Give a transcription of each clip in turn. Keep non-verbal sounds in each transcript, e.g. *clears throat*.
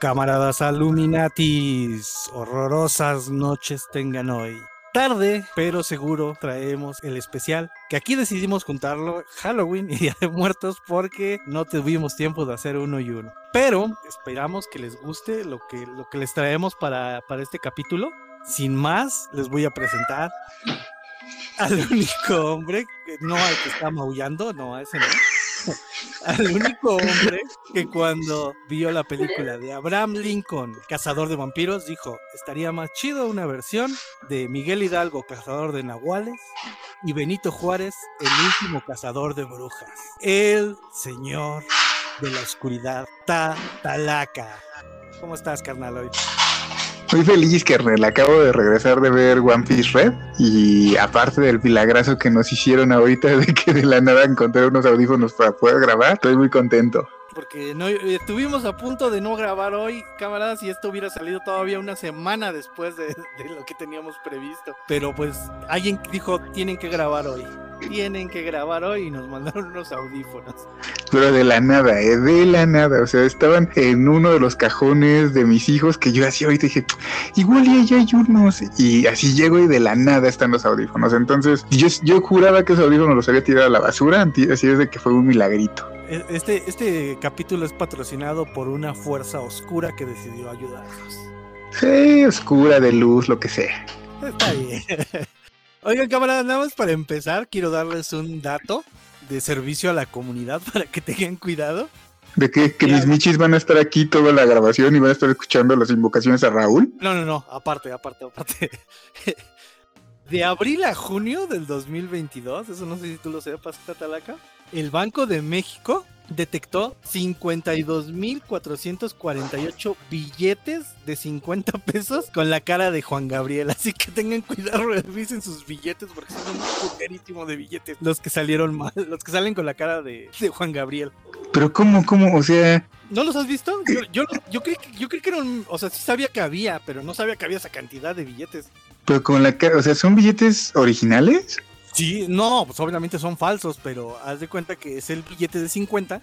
Camaradas Illuminatis, horrorosas noches tengan hoy. Tarde, pero seguro traemos el especial, que aquí decidimos juntarlo Halloween y *laughs* Día de Muertos porque no tuvimos tiempo de hacer uno y uno. Pero esperamos que les guste lo que, lo que les traemos para, para este capítulo. Sin más, les voy a presentar al *laughs* único hombre, no al que está maullando, no, a ese no al único hombre que cuando vio la película de Abraham Lincoln, Cazador de Vampiros, dijo, estaría más chido una versión de Miguel Hidalgo, Cazador de Nahuales, y Benito Juárez, el último cazador de brujas. El señor de la oscuridad, Tatalaca. ¿Cómo estás, carnal, hoy? Muy feliz, carnal. Acabo de regresar de ver One Piece Red y aparte del milagrazo que nos hicieron ahorita de que de la nada encontré unos audífonos para poder grabar, estoy muy contento. Porque no, eh, estuvimos a punto de no grabar hoy, camaradas, y esto hubiera salido todavía una semana después de, de lo que teníamos previsto. Pero pues alguien dijo, tienen que grabar hoy tienen que grabar hoy y nos mandaron unos audífonos. Pero de la nada, ¿eh? de la nada. O sea, estaban en uno de los cajones de mis hijos que yo así ahorita dije, igual y allá hay unos. Y así llego y de la nada están los audífonos. Entonces, yo, yo juraba que esos audífonos los había tirado a la basura, así es de que fue un milagrito. E, este, este capítulo es patrocinado por una fuerza oscura que decidió ayudarnos. Sí, oscura, de luz, lo que sea. Está bien. *laughs* Oigan, camaradas, nada más para empezar, quiero darles un dato de servicio a la comunidad para que tengan cuidado. ¿De qué? ¿Que mis michis van a estar aquí toda la grabación y van a estar escuchando las invocaciones a Raúl? No, no, no, aparte, aparte, aparte. *laughs* De abril a junio del 2022, eso no sé si tú lo sepas, Catalaca, el Banco de México detectó 52.448 billetes de 50 *laughs* pesos con la cara de Juan Gabriel. Así que tengan cuidado, *laughs* revisen sus billetes porque son un puterísimo de billetes. Los que salieron mal, *laughs* los que salen con la cara de, Juan Gabriel. Pero ¿cómo, cómo? O sea... ¿No los has visto? Yo, yo, yo, creí, yo creí que eran, o sea, sí sabía que había, pero no sabía que había esa cantidad de billetes. Pero con la cara, o sea, ¿son billetes originales? Sí, no, pues obviamente son falsos, pero haz de cuenta que es el billete de 50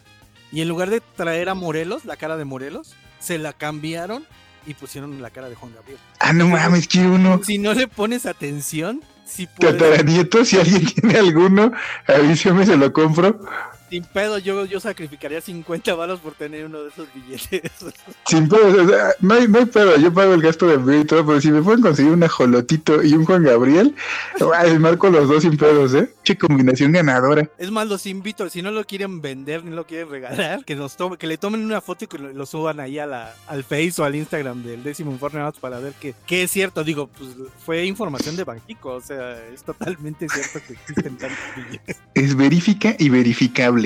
y en lugar de traer a Morelos, la cara de Morelos, se la cambiaron y pusieron la cara de Juan Gabriel. Ah, no mames, quiero uno. Si no le pones atención, si puedes... nieto, si alguien *laughs* tiene alguno, avísame, se lo compro. Sin pedo, yo, yo sacrificaría 50 balos por tener uno de esos billetes. *laughs* Sin pedo, o sea, no, hay, no hay pedo, yo pago el gasto de envío y todo, pero si me pueden conseguir un ajolotito y un Juan Gabriel, marco los dos sin pedos, ¿eh? Che combinación ganadora. Es más, los invito, si no lo quieren vender ni lo quieren regalar, que nos tome, que le tomen una foto y que lo, suban ahí a la, al Face o al Instagram del décimo informe para ver que, que es cierto. Digo, pues fue información de Banquico, o sea, es totalmente cierto que existen tantos billetes. Es verifica y verificable.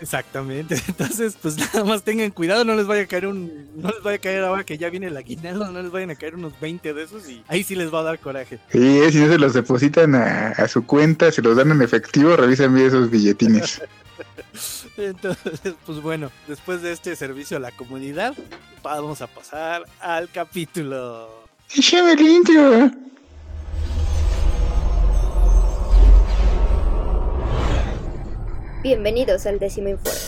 Exactamente. *laughs* Entonces, pues *laughs* nada más tengan cuidado, no les vaya a caer un, no les vaya a caer ahora que ya viene el aguinaldo, no les vayan a caer unos 20 de esos y ahí sí les va a dar coraje. Sí, si no se los depositan a, su cuenta, se los dan en efectivo, revisen bien esos billetines. *laughs* Entonces, pues bueno, después de este servicio a la comunidad, vamos a pasar al capítulo. el intro. Bienvenidos al décimo informe.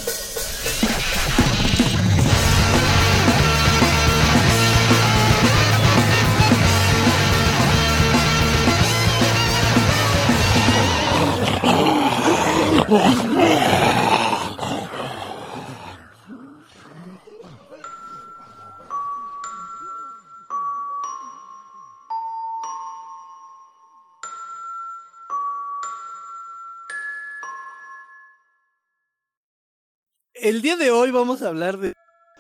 El día de hoy vamos a hablar de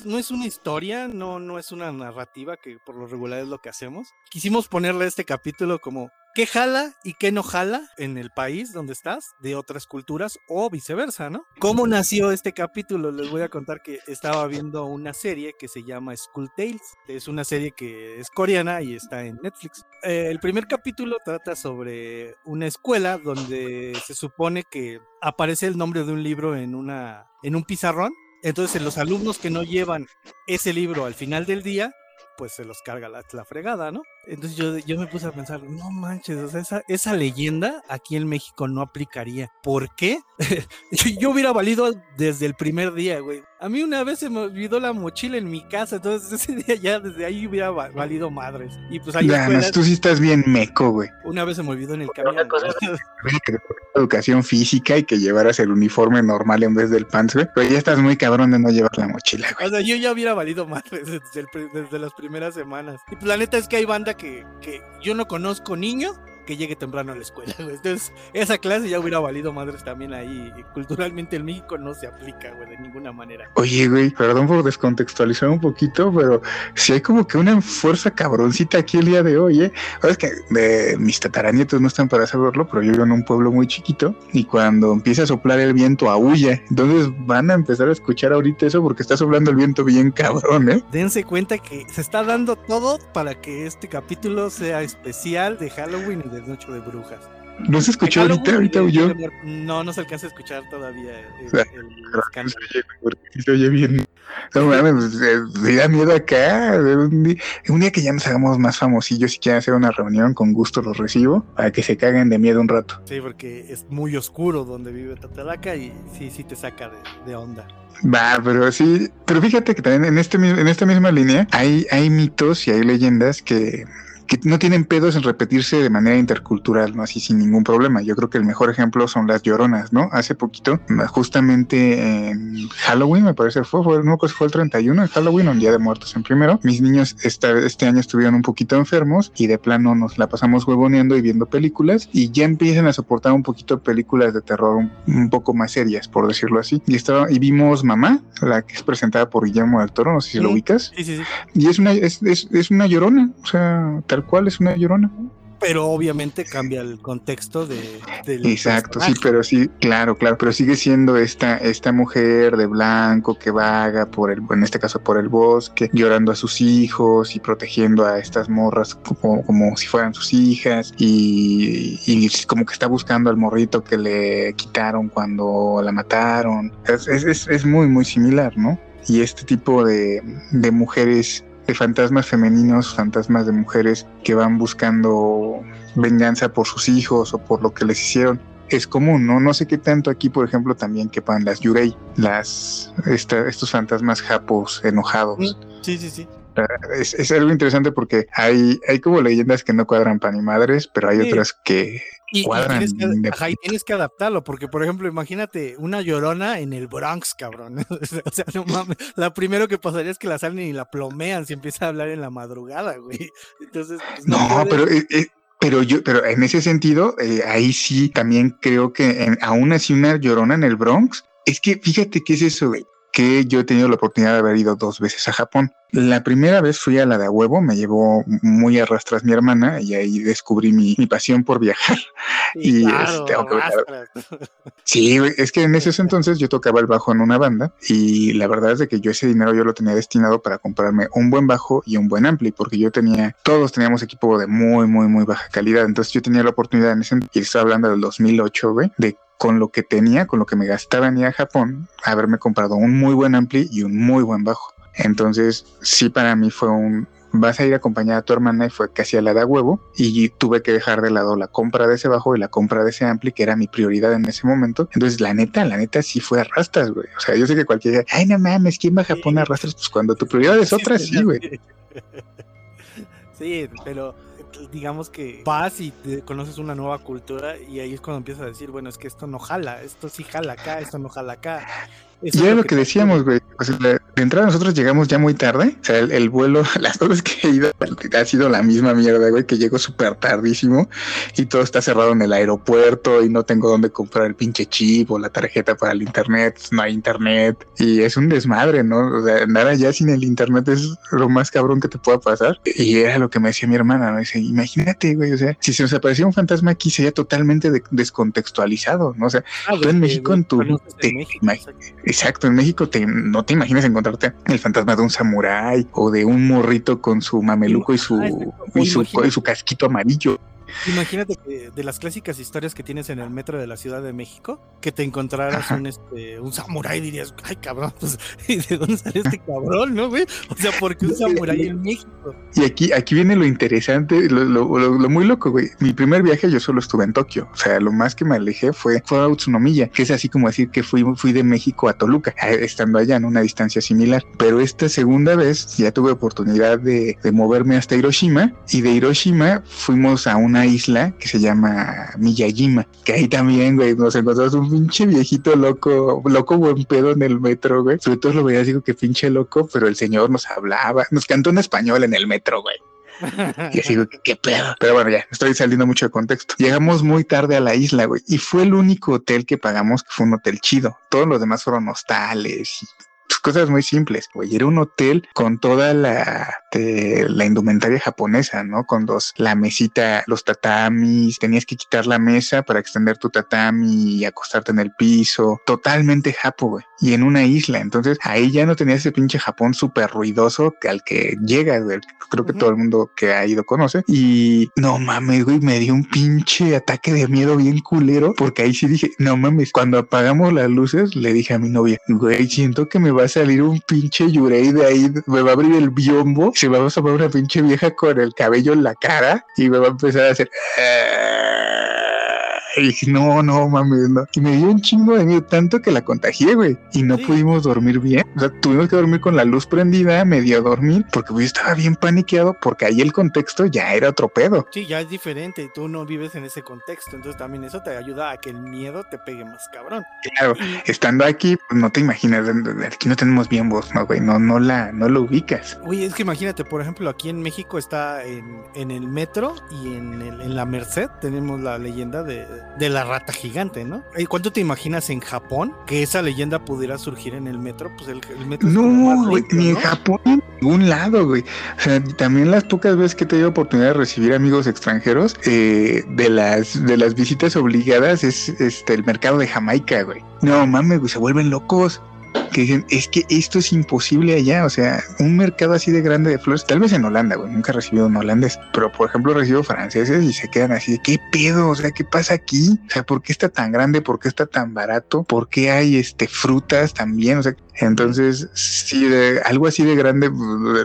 no es una historia, no, no es una narrativa, que por lo regular es lo que hacemos. Quisimos ponerle este capítulo como qué jala y qué no jala en el país donde estás de otras culturas o viceversa, ¿no? ¿Cómo nació este capítulo? Les voy a contar que estaba viendo una serie que se llama School Tales. Es una serie que es coreana y está en Netflix. Eh, el primer capítulo trata sobre una escuela donde se supone que aparece el nombre de un libro en, una, en un pizarrón entonces, los alumnos que no llevan ese libro al final del día, pues se los carga la, fregada, ¿no? Entonces yo, yo me puse a pensar, no manches, o sea, esa, esa leyenda aquí en México no aplicaría. ¿Por qué? *laughs* yo hubiera valido desde el primer día, güey. A mí una vez se me olvidó la mochila en mi casa, entonces *laughs* ese día ya desde ahí hubiera valido madres. Y pues ahí tú sí estás bien meco, güey. Una vez se me olvidó en el camión. Una cosa *laughs* educación física y que llevaras el uniforme normal en vez del pants, güey. Pero ya estás muy cabrón de no llevar la mochila, güey. O sea, yo ya hubiera valido madres desde, desde las primeras semanas. Y pues la neta es que hay banda que, que yo no conozco niño que llegue temprano a la escuela. Entonces, esa clase ya hubiera valido madres también ahí. Culturalmente en México no se aplica, güey, de ninguna manera. Oye, güey, perdón por descontextualizar un poquito, pero si hay como que una fuerza cabroncita aquí el día de hoy, ¿eh? Es que de, mis tataranietos no están para saberlo, pero yo vivo en un pueblo muy chiquito y cuando empieza a soplar el viento, aúlla. Entonces van a empezar a escuchar ahorita eso porque está soplando el viento bien cabrón, ¿eh? Dense cuenta que se está dando todo para que este capítulo sea especial de Halloween y de Noche de Brujas. ¿No se escuchó ahorita? ¿Ahorita huyó? No, no se alcanza a escuchar todavía el, Se oye bien. No mames, pues, me da miedo acá. Un día, un día, que ya nos hagamos más famosillos y quieran hacer una reunión, con gusto los recibo para que se caguen de miedo un rato. Sí, porque es muy oscuro donde vive Tatalaca y sí, sí te saca de, de onda. Va, pero sí, pero fíjate que también en, este, en esta misma línea hay, hay mitos y hay leyendas que que no tienen pedos en repetirse de manera intercultural, ¿no? Así sin ningún problema. Yo creo que el mejor ejemplo son las lloronas, ¿no? Hace poquito, justamente en Halloween, me parece fue, fue no fue el 31 de Halloween, un día de muertos en primero. Mis niños este año estuvieron un poquito enfermos y de plano nos la pasamos huevoneando y viendo películas y ya empiezan a soportar un poquito películas de terror un, poco más serias, por decirlo así. Y estaba, y vimos Mamá, la que es presentada por Guillermo del Toro, no sé si lo ubicas. Sí, sí, sí. Y es una, es, es, es una llorona, o sea, tal cual es una llorona. Pero obviamente cambia el contexto de, Exacto, sí, pero sí, claro, claro, pero sigue siendo esta, esta mujer de blanco que vaga por el, en este caso por el bosque, llorando a sus hijos y protegiendo a estas morras como, como si fueran sus hijas y, y, como que está buscando al morrito que le quitaron cuando la mataron. Es, es, es muy, muy similar, ¿no? Y este tipo de, de mujeres de fantasmas femeninos, fantasmas de mujeres que van buscando venganza por sus hijos o por lo que les hicieron. Es común, ¿no? No sé qué tanto aquí, por ejemplo, también quepan las yurei, las, estos fantasmas japos enojados. Sí, sí, sí. Es, es, algo interesante porque hay, hay como leyendas que no cuadran pan y madres, pero hay otras que y, tienes que, tienes que adaptarlo, porque por ejemplo, imagínate una llorona en el Bronx, cabrón. *laughs* o sea, no mames. La primero que pasaría es que la salen y la plomean si empieza a hablar en la madrugada, güey. *laughs* Entonces, pues, no, pero eh, eh, pero yo, pero en ese sentido, eh, ahí sí también creo que en, aún así una llorona en el Bronx, es que fíjate qué es eso, güey que yo he tenido la oportunidad de haber ido dos veces a Japón. La primera vez fui a la de a huevo, me llevó muy a rastras mi hermana y ahí descubrí mi, pasión por viajar. y este, Sí, es que en ese entonces yo tocaba el bajo en una banda y la verdad es de que yo ese dinero yo lo tenía destinado para comprarme un buen bajo y un buen ampli, porque yo tenía, todos teníamos equipo de muy, muy, muy baja calidad. Entonces yo tenía la oportunidad en ese, y estaba hablando del 2008, güey, de con lo que tenía, con lo que me gastaba en ir a Japón, haberme comprado un muy buen ampli y un muy buen bajo. Entonces, sí, para mí fue un, vas a ir a acompañar a tu hermana y fue casi a la de huevo y tuve que dejar de lado la compra de ese bajo y la compra de ese ampli que era mi prioridad en ese momento. Entonces la neta, la neta sí fue arrastras, güey. O sea, yo sé que cualquiera, ay no mames, ¿quién va a Japón a arrastras? Pues cuando tu prioridad es otra, sí, güey. *laughs* Sí, pero digamos que vas y te conoces una nueva cultura y ahí es cuando empiezas a decir, bueno, es que esto no jala, esto sí jala acá, esto no jala acá. Eso y es lo que, decíamos, güey. de entrada nosotros llegamos ya muy tarde. O sea, el, vuelo, *laughs* las veces que he ido ha sido la misma mierda, güey, que llego súper tardísimo y todo está cerrado en el aeropuerto y no tengo dónde comprar el pinche chip o la tarjeta para el internet. No hay internet y es un desmadre, ¿no? O sea, andar allá sin el internet es lo más cabrón que te pueda pasar. Y era lo que me decía mi hermana, ¿no? Dice, imagínate, güey, o sea, si se nos aparecía un fantasma aquí sería totalmente descontextualizado, ¿no? O sea, ah, tú en México, en tu... Exacto, en México te, no te imaginas encontrarte el fantasma de un samurái o de un morrito con su mameluco y su, y su, su casquito amarillo. Imagínate que de las clásicas historias que tienes en el metro de la Ciudad de México, que te encontraras un este un samurái dirías, ay cabrón, *laughs* pues ¿de dónde sale este cabrón, no, güey? O sea, ¿por qué un samurái en México? Y aquí, aquí viene lo interesante, lo, lo, lo, muy loco, güey. Mi primer viaje yo solo estuve en Tokio. O sea, lo más que me alejé fue, fue a Utsunomiya, que es así como decir que fui, fui de México a Toluca, estando allá en una distancia similar. Pero esta segunda vez ya tuve oportunidad de, de moverme hasta Hiroshima y de Hiroshima fuimos a una isla que se llama Miyajima, que ahí también, güey, nos encontramos un pinche viejito loco, loco buen pedo en el metro, güey. Sobre todo lo veía, digo que pinche loco, pero el señor nos hablaba, nos cantó en español en el metro, güey. *laughs* Y así, güey, qué pedo. Pero bueno, ya, estoy saliendo mucho de contexto. Llegamos muy tarde a la isla, güey, y fue el único hotel que pagamos que fue un hotel chido. Todos los demás fueron hostales y pues, cosas muy simples. Güey, era un hotel con toda la, la indumentaria japonesa, ¿no? Con dos, la mesita, los tatamis, tenías que quitar la mesa para extender tu tatami y acostarte en el piso. Totalmente japo, güey. Y en una isla. Entonces ahí ya no tenías ese pinche Japón súper ruidoso al que llega, güey. Creo que todo el mundo que ha ido conoce. Y no mames, güey, me dio un pinche ataque de miedo bien culero porque ahí sí dije, no mames, cuando apagamos las luces le dije a mi novia, güey, siento que me va a salir un pinche yurei de ahí, me va a abrir el biombo, se va a poner una pinche vieja con el cabello en la cara y me va a empezar a hacer... *laughs* Y dije, no, no mames, no. Y me dio un chingo de miedo, tanto que la contagié, güey. Y no pudimos dormir bien. O sea, tuvimos que dormir con la luz prendida, medio dormir, porque yo estaba bien paniqueado, porque ahí el contexto ya era otro pedo. Sí, ya es diferente y tú no vives en ese contexto. Entonces también eso te ayuda a que el miedo te pegue más cabrón. Claro, estando aquí, pues no te imaginas, aquí no tenemos bien voz, no, güey, no, no la, no lo ubicas. Oye, es que imagínate, por ejemplo, aquí en México está en, en el metro y en, el, en la Merced tenemos la leyenda de de la rata gigante, ¿no? ¿Cuánto te imaginas en Japón que esa leyenda pudiera surgir en el metro? Pues el, metro No, güey, ni en Japón en ningún lado, güey. O sea, también las pocas veces que he tenido oportunidad de recibir amigos extranjeros, eh, de las de las visitas obligadas es este el mercado de Jamaica, güey. No mames, güey, se vuelven locos que dicen, es que esto es imposible allá, o sea, un mercado así de grande de flores, tal vez en Holanda, güey, nunca he recibido un holandés, pero por ejemplo recibo franceses y se quedan así de, ¿qué pedo? O sea, ¿qué pasa aquí? O sea, ¿por qué está tan grande? ¿Por qué está tan barato? ¿Por qué hay este frutas también? O sea, entonces, sí, de, algo así de grande,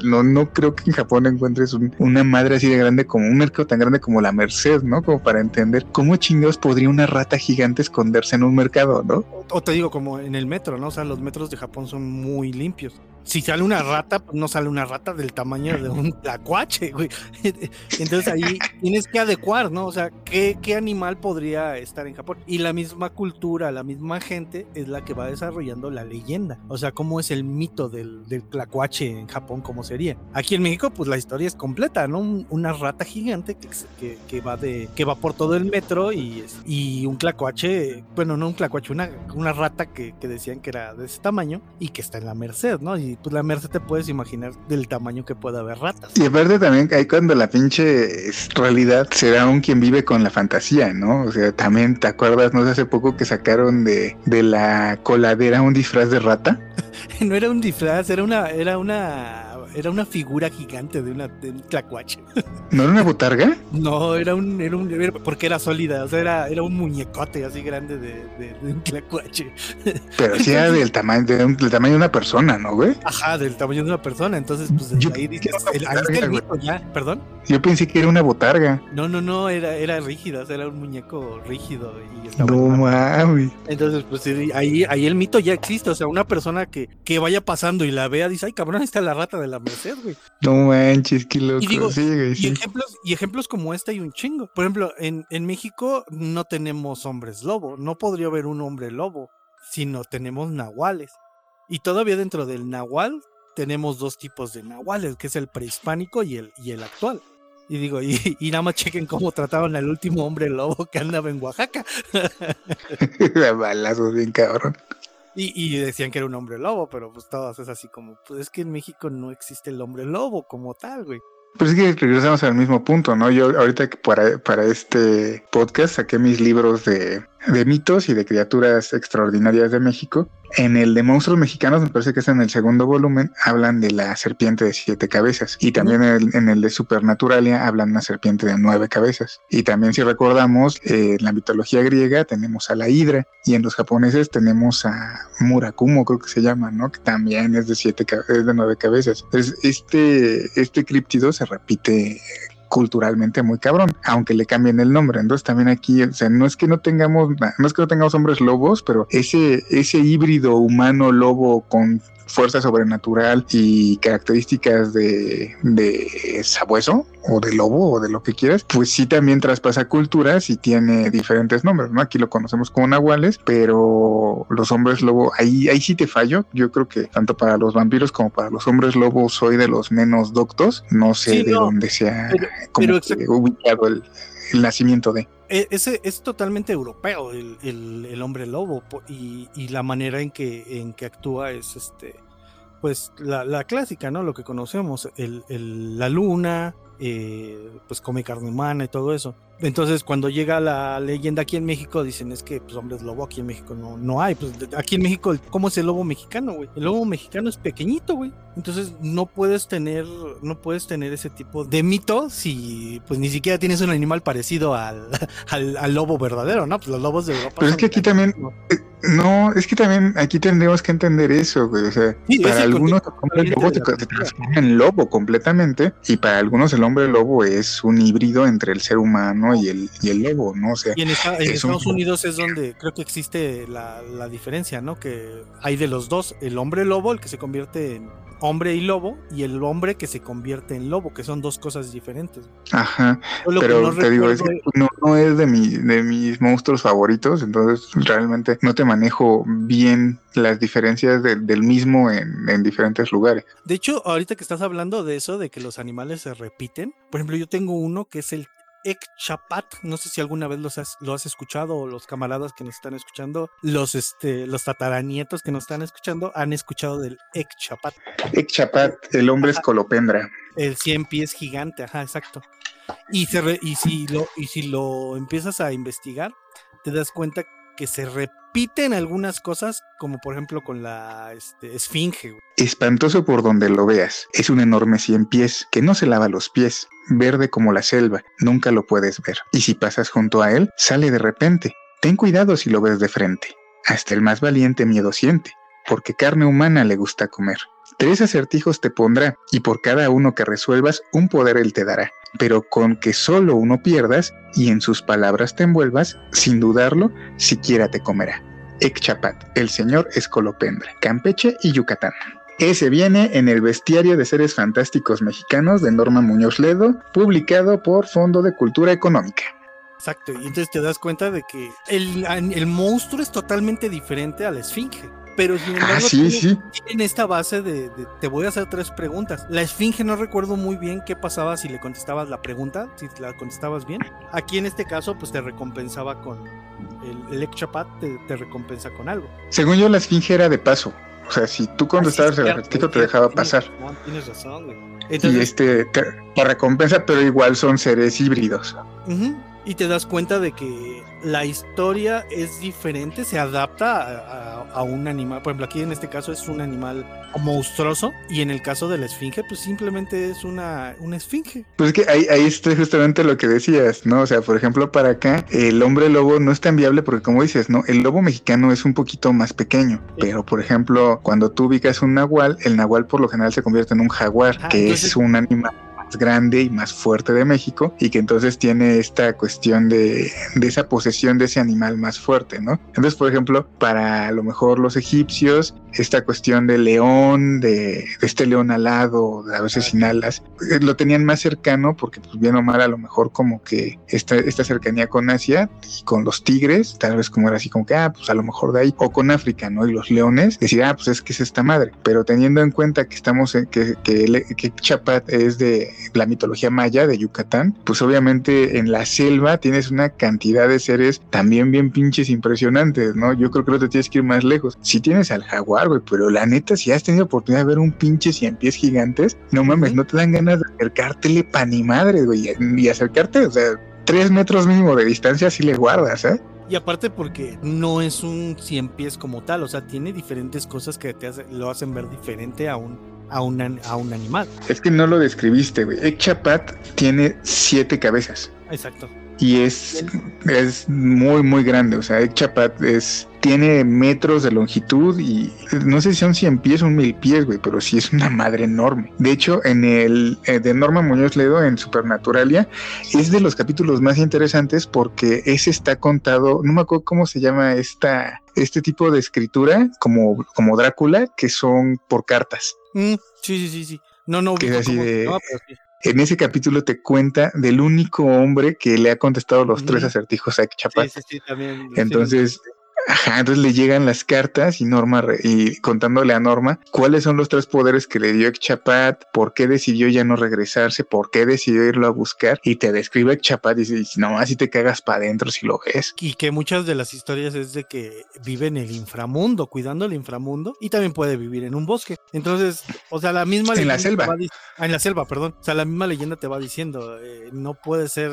no, no creo que en Japón encuentres una madre así de grande como un mercado tan grande como la Merced, ¿no? Como para entender cómo chingados podría una rata gigante esconderse en un mercado, ¿no? O, te digo, como en el metro, ¿no? O sea, los metros de Japón son muy limpios si sale una rata, pues no sale una rata del tamaño de un tlacuache, güey. *laughs* Entonces ahí tienes que adecuar, ¿no? O sea, ¿qué, ¿qué, animal podría estar en Japón? Y la misma cultura, la misma gente es la que va desarrollando la leyenda. O sea, cómo es el mito del, del tlacuache en Japón, cómo sería. Aquí en México, pues la historia es completa, ¿no? una rata gigante que, que, va de, que va por todo el metro y, y un tlacuache, bueno, no un tlacuache, una, una rata que, que decían que era de ese tamaño y que está en la merced, ¿no? Y pues la merced te puedes imaginar del tamaño que pueda haber ratas. Y aparte también hay cuando la pinche realidad será un quien vive con la fantasía, ¿no? O sea, también te acuerdas, no sé, hace poco que sacaron de, de la coladera un disfraz de rata. *laughs* no era un disfraz, era una, era una era una figura gigante de, una, de un tlacuache. *laughs* ¿No era una botarga? No, era un, era un, porque era sólida, o sea, era, era un muñecote así grande de, de, un tlacuache. *laughs* Pero sí era del tamaño, de del tamaño de una persona, ¿no, güey? Ajá, del tamaño de una persona, entonces, pues Yo ahí dices, ahí está el mito ya, perdón. Yo pensé que era una botarga. No, no, no, era, era rígida, o sea, era un muñeco rígido. Y estaba no mames. Entonces, pues ahí, ahí el mito ya existe, o sea, una persona que, que vaya pasando y la vea, dice, ay, cabrón, ahí está la rata de la merced, güey. No manches, qué loco. Y, ejemplos, y ejemplos como este hay un chingo. Por ejemplo, en, en México no tenemos hombres lobo, no podría haber un hombre lobo, sino tenemos nahuales. Y todavía dentro del nahual tenemos dos tipos de nahuales, que es el prehispánico y el, y el actual. Y digo, y, y, nada más chequen cómo trataban al último hombre lobo que andaba en Oaxaca. *laughs* Balazos bien cabrón. Y, decían que era un hombre lobo, pero pues todas es así como, pues es que en México no existe el hombre lobo como tal, güey. Pues es que regresamos al mismo punto, ¿no? Yo ahorita que para, para este podcast saqué mis libros de, de mitos y de criaturas extraordinarias de México. En el de monstruos mexicanos, me parece que es en el segundo volumen, hablan de la serpiente de siete cabezas. Y también en el, de Supernaturalia hablan de una serpiente de nueve cabezas. Y también si recordamos, eh, en la mitología griega tenemos a la hidra y en los japoneses tenemos a Murakumo, creo que se llama, ¿no? Que también es de siete, es de nueve cabezas. Este, este críptido se repite culturalmente muy cabrón, aunque le cambien el nombre. Entonces también aquí, o sea, no es que no tengamos, no es que no tengamos hombres lobos, pero ese, ese híbrido humano lobo con fuerza sobrenatural y características de, de sabueso o de lobo o de lo que quieras, pues sí también traspasa culturas y tiene diferentes nombres, ¿no? Aquí lo conocemos como nahuales, pero los hombres lobo, ahí, ahí sí te fallo. Yo creo que tanto para los vampiros como para los hombres lobo soy de los menos doctos. No sé de dónde se ha ubicado el, nacimiento de. E, ese es totalmente europeo el, el, hombre lobo y, y, la manera en que, en que actúa es este pues la, la clásica, ¿no? Lo que conocemos, el, el, la luna, eh, pues come carne humana y todo eso. Entonces, cuando llega la leyenda aquí en México, dicen es que, pues, hombres lobo aquí en México no, no hay. Pues aquí en México, ¿cómo es el lobo mexicano, güey? El lobo mexicano es pequeñito, güey. Entonces, no puedes tener, no puedes tener ese tipo de mito si, pues, ni siquiera tienes un animal parecido al, *laughs* al, lobo verdadero, ¿no? Pues los lobos de Europa. Pero es que aquí también, eh, no, es que también aquí tendríamos que entender eso, güey. O sea, para algunos el lobo se, transforma en lobo completamente y para algunos el hombre lobo es un híbrido entre el ser humano y el, y el lobo, ¿no? O sea, y en, Estados Unidos es donde creo que existe la, la diferencia, ¿no? Que hay de los dos, el hombre lobo, el que se convierte en hombre y lobo y el hombre que se convierte en lobo, que son dos cosas diferentes. Ajá. Pero te digo, es no, no, es de, mi, de mis monstruos favoritos, entonces realmente no te manejo bien las diferencias del mismo en, en, diferentes lugares. De hecho, ahorita que estás hablando de eso, de que los animales se repiten, por ejemplo, yo tengo uno que es el Ekchapat, no sé si alguna vez los has, lo has escuchado o los camaradas que nos están escuchando, los este, los tataranietos que nos están escuchando han escuchado del Ekchapat. Ekchapat, el hombre es colopendra. El 100 pies gigante, ajá, exacto. Y, se y, si lo, y si lo empiezas a investigar, te das cuenta que se repiten algunas cosas, como por ejemplo con la este, esfinge. Espantoso por donde lo veas. Es un enorme cien pies que no se lava los pies, verde como la selva, nunca lo puedes ver. Y si pasas junto a él, sale de repente. Ten cuidado si lo ves de frente. Hasta el más valiente miedo siente, porque carne humana le gusta comer. Tres acertijos te pondrá, y por cada uno que resuelvas, un poder él te dará. Pero con que solo uno pierdas, y en sus palabras te envuelvas, sin dudarlo, siquiera te comerá. Ekchapat, el señor Escolopendra, Campeche y Yucatán. Ese viene en el Bestiario de Seres Fantásticos Mexicanos de Norma Muñoz Ledo, publicado por Fondo de Cultura Económica. Exacto, y entonces te das cuenta de que el, el monstruo es totalmente diferente a la esfinge. Pero sin ah, embargo, sí, tienen, esta base de, te voy a hacer tres preguntas. La esfinge no recuerdo muy bien qué pasaba si le contestabas la pregunta, si la contestabas bien. Aquí en este caso, pues te recompensaba con el, el te, te, recompensa con algo. Según yo, la esfinge era de paso. O sea, si tú contestabas el acertijo, te dejaba pasar. tienes razón, güey. y este, te, recompensa, pero igual son seres híbridos. Y te das cuenta de que la historia es diferente, se adapta a, un animal. Por ejemplo, aquí en este caso es un animal monstruoso y en el caso de la esfinge, pues simplemente es una, una esfinge. Pues es que ahí, ahí está justamente lo que decías, ¿no? O sea, por ejemplo, para acá el hombre lobo no es tan viable porque como dices, ¿no? El lobo mexicano es un poquito más pequeño, pero por ejemplo, cuando tú ubicas un nahual, el nahual por lo general se convierte en un jaguar, que es un animal grande y más fuerte de México y que entonces tiene esta cuestión de, de, esa posesión de ese animal más fuerte, ¿no? Entonces, por ejemplo, para a lo mejor los egipcios, esta cuestión de león, de, este león alado, a veces sin alas, eh, lo tenían más cercano porque pues bien o mal a lo mejor como que esta, esta cercanía con Asia y con los tigres, tal vez como era así como que, ah, pues a lo mejor de ahí, o con África, ¿no? Y los leones, decir, ah, pues es que es esta madre, pero teniendo en cuenta que estamos, en, que, que, que Chapat es de la mitología maya de Yucatán, pues obviamente en la selva tienes una cantidad de seres también bien pinches impresionantes, ¿no? Yo creo que no te tienes que ir más lejos. Si tienes al jaguar, güey, pero la neta, si has tenido oportunidad de ver un pinche cien pies gigantes, no mames, no te dan ganas de acercártele pan y madre, güey, y acercarte, o sea, tres metros mínimo de distancia si le guardas, ¿eh? Y aparte porque no es un 100 pies como tal, o sea, tiene diferentes cosas que te lo hacen ver diferente a un, a, un, a un animal. Es que no lo describiste, güey. Ekchapat tiene siete cabezas. Exacto y es, es muy, muy grande. O sea, Chapat es, tiene metros de longitud y no sé si son 100 pies o mil pies, güey, pero sí es una madre enorme. De hecho, en el eh, de Norma Muñoz Ledo en Supernaturalia es de los capítulos más interesantes porque ese está contado, no me acuerdo cómo se llama esta, este tipo de escritura, como, como Drácula, que son por cartas. Mm, sí, sí, sí, sí. No, no, que es así de, en ese capítulo te cuenta del único hombre que le ha contestado los tres acertijos a Chapat. Sí, sí, sí, también. Entonces, Ajá, entonces le llegan las cartas y Norma y contándole a Norma cuáles son los tres poderes que le dio Ekchapat, por qué decidió ya no regresarse, por qué decidió irlo a buscar y te describe Ekchapat y dice, no, así te cagas para adentro si lo ves. Y que muchas de las historias es de que vive en el inframundo, cuidando el inframundo y también puede vivir en un bosque. Entonces, o sea, la misma... En la selva. Ah, en la selva, perdón. O sea, la misma leyenda te va diciendo, eh, no puede ser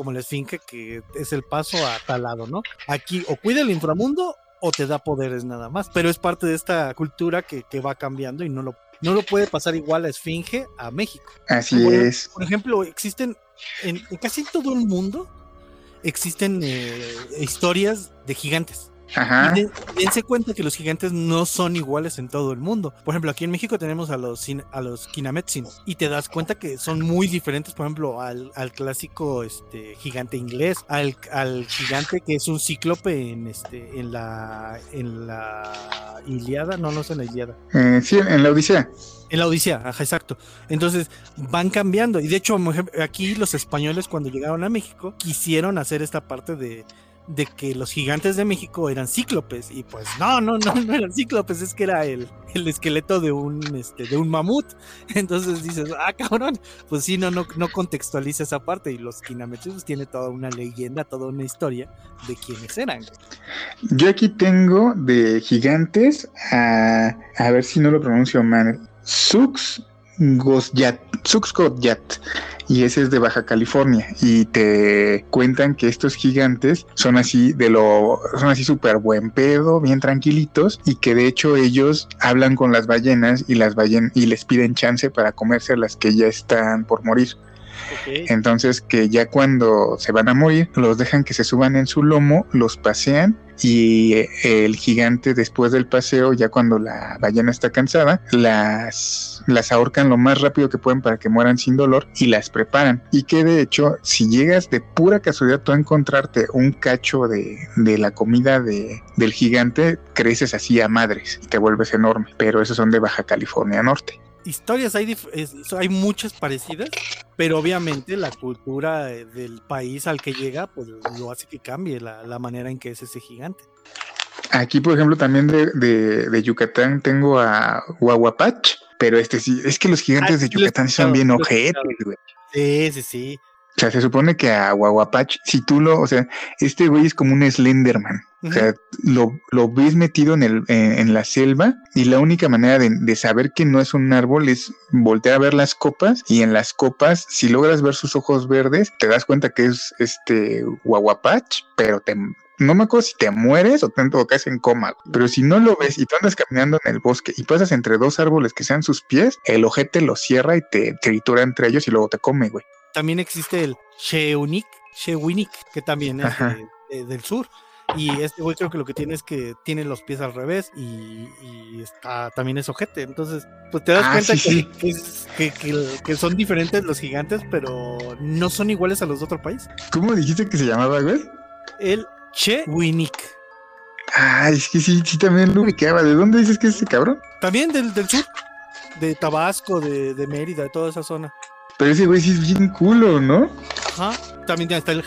como la esfinge que es el paso a tal lado, ¿no? Aquí o cuida el inframundo o te da poderes nada más, pero es parte de esta cultura que, va cambiando y no lo, no lo puede pasar igual a esfinge a México. Así es. Por ejemplo, existen en, casi todo el mundo existen eh, historias de gigantes. Ajá. Y dense cuenta que los gigantes no son iguales en todo el mundo. Por ejemplo, aquí en México tenemos a los, a los Kinametsin y te das cuenta que son muy diferentes, por ejemplo, al, al clásico este, gigante inglés, al, al, gigante que es un cíclope en, este, en, la, en la Iliada, no, no es en la Iliada. Eh, sí, en la Odisea. En la Odisea, ajá, exacto. Entonces van cambiando. Y de hecho, aquí los españoles cuando llegaron a México quisieron hacer esta parte de, de que los gigantes de México eran cíclopes y pues no, no, no, no eran cíclopes, es que era el, el esqueleto de un, este, de un mamut. *laughs* Entonces dices, ah, cabrón, pues sí, no, no, no contextualiza esa parte y los Kinametsus tiene toda una leyenda, toda una historia de quiénes eran. Yo aquí tengo de gigantes a, a ver si no lo pronuncio mal, Sux Gosyat, y ese es de Baja California. Y te cuentan que estos gigantes son así de lo, son así súper buen pedo, bien tranquilitos, y que de hecho ellos hablan con las ballenas y las ballenas y les piden chance para comerse las que ya están por morir. Entonces que ya cuando se van a morir, los dejan que se suban en su lomo, los pasean y el gigante después del paseo, ya cuando la ballena está cansada, las, las ahorcan lo más rápido que pueden para que mueran sin dolor y las preparan. Y que de hecho, si llegas de pura casualidad tú a encontrarte un cacho de, de la comida de, del gigante, creces así a madres y te vuelves enorme. Pero esos son de Baja California Norte historias hay, hay muchas parecidas, pero obviamente la cultura del país al que llega, pues lo hace que cambie la, manera en que es ese gigante. Aquí, por ejemplo, también de, Yucatán tengo a Huahuapach, pero este sí, es que los gigantes ah, de Yucatán son bien ojetes, güey. Sí, sí, sí. O sea, se supone que a Huahuapach, si tú lo, o sea, este güey es como un Slenderman. O sea, lo, lo ves metido en, el, en, la selva y la única manera de, saber que no es un árbol es voltear a ver las copas y en las copas, si logras ver sus ojos verdes, te das cuenta que es este Huahuapach, pero te, no me acuerdo si te mueres o te caes en coma, pero si no lo ves y tú andas caminando en el bosque y pasas entre dos árboles que sean sus pies, el ojete lo cierra y te tritura entre ellos y luego te come, güey. También existe el Sheunik, Shewinik, que también es del sur. Y este güey creo que lo que tiene es que tiene los pies al revés y, está, también es ojete. Entonces, pues te das ah, cuenta que, Que, son diferentes los gigantes, pero no son iguales a los de otro país. ¿Cómo dijiste que se llamaba, güey? El Chewinik. Ah, es que sí, sí también lo ubicaba. ¿De dónde dices que es ese cabrón? También del, del sur. De Tabasco, de, de Mérida, de toda esa zona. Pero ese güey sí es bien culo, ¿no? Ajá. También está el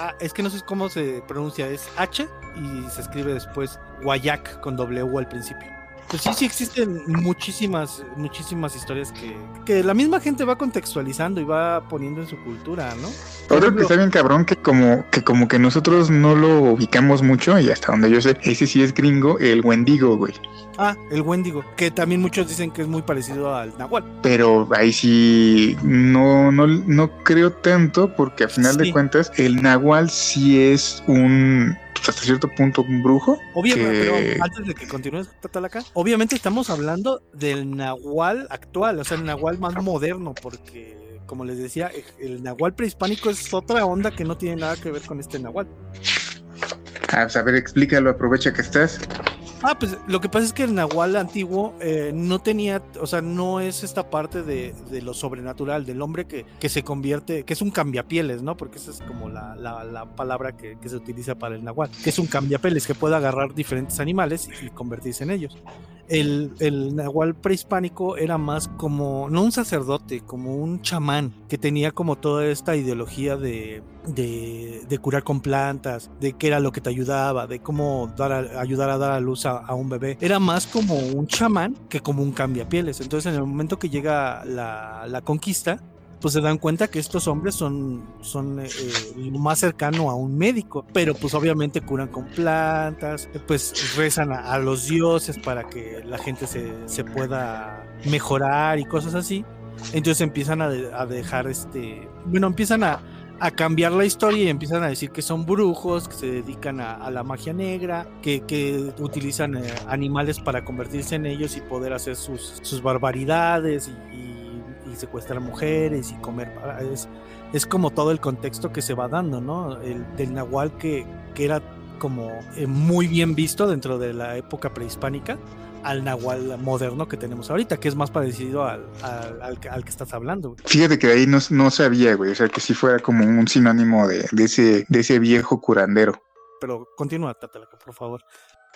Hawaii. es que no sé cómo se pronuncia. Es H y se escribe después Guayac con W al principio. Pues sí, sí existen muchísimas, muchísimas historias que, que la misma gente va contextualizando y va poniendo en su cultura, ¿no? Otro que está bien cabrón que como que como que nosotros no lo ubicamos mucho y hasta donde yo sé, ese sí es gringo, el Wendigo, güey. Ah, el Wendigo, que también muchos dicen que es muy parecido al Nahual. Pero ahí sí no, no, no creo tanto porque a final Sí. de cuentas el Nahual sí es un hasta cierto punto un brujo. Obviamente, que- pero antes de que continúes, Tatalaca, obviamente estamos hablando del Nahual actual, o sea, el Nahual más moderno, porque, como les decía, el Nahual prehispánico es otra onda que no tiene nada que ver con este Nahual. A saber, explícalo, aprovecha que estás. Ah, pues lo que pasa es que el Nahual antiguo eh, no tenía, o sea, no es esta parte de, de lo sobrenatural, del hombre que, que se convierte, que es un cambiapieles, ¿no? Porque esa es como la, la- la palabra que, se utiliza para el Nahual, que es un cambiapieles que puede agarrar diferentes animales y convertirse en ellos. El, el Nahual prehispánico era más como, no un sacerdote, como un chamán, que tenía como toda esta ideología de, de, de curar con plantas, de qué era lo que te ayudaba, de cómo ayudar a dar a luz a, a un bebé. Era más como un chamán que como un cambiapieles. Entonces, en el momento que llega la, la conquista, pues se dan cuenta que estos hombres son, son eh, eh, lo más cercano a un médico, pero pues obviamente curan con plantas, eh, pues rezan a, a los dioses para que la gente se, se pueda mejorar y cosas así. Entonces empiezan a, de- a dejar este, bueno, empiezan a, a cambiar la historia y empiezan a decir que son brujos, que se dedican a, a la magia negra, que, que utilizan eh, animales para convertirse en ellos y poder hacer sus, sus barbaridades y, y- secuestrar mujeres y comer. Es, es como todo el contexto que se va dando, ¿no? El del nahual que, que era como eh, muy bien visto dentro de la época prehispánica al nahual moderno que tenemos ahorita, que es más parecido al, al, al que- al que estás hablando. güey. Fíjate que ahí no, no sabía, güey. O sea, que sí fuera como un sinónimo de, de ese, de ese viejo curandero. Pero continúa, Tatalaca, por favor.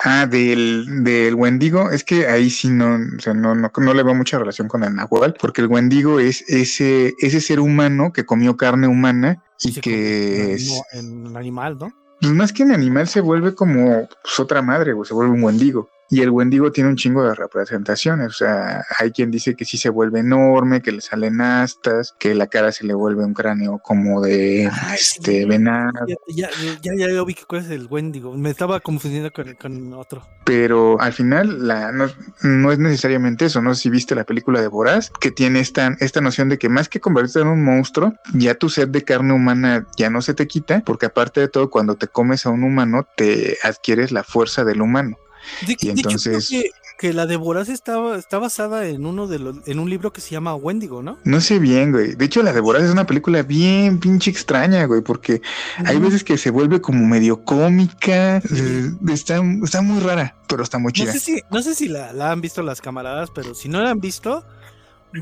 Ah, del, del Wendigo, es que ahí sí no, o sea, no, no, no le va mucha relación con el Nahual, porque el Wendigo es ese, ese ser humano que comió carne humana y que es, en, en animal, ¿no? pues más que un animal se vuelve como pues, otra madre, güey, se vuelve un Wendigo. Y el Wendigo tiene un chingo de representaciones, o sea, hay quien dice que sí se vuelve enorme, que le salen astas, que la cara se le vuelve un cráneo como de Ay, sí, este ya, venado. Ya, ya, ya, ya vi que cuál es el Wendigo. Me estaba confundiendo con, con otro. pero al final la, no, no es necesariamente eso, no sé si viste la película de Boraz, que tiene esta, esta noción de que más que convertirte en un monstruo, ya tu sed de carne humana ya no se te quita, porque aparte de todo, cuando te comes a un humano, te adquieres la fuerza del humano. De, Y de hecho, creo entonces- que, que la de Voraz está, está basada en uno de los, en un libro que se llama Wendigo, ¿no? No sé bien, güey. De hecho, la de Boraz es una película bien pinche extraña, güey, porque hay veces que se vuelve como medio cómica, eh, está, está muy rara, pero está muy No chida. sé si, no sé si la, la han visto las camaradas, pero si no la han visto,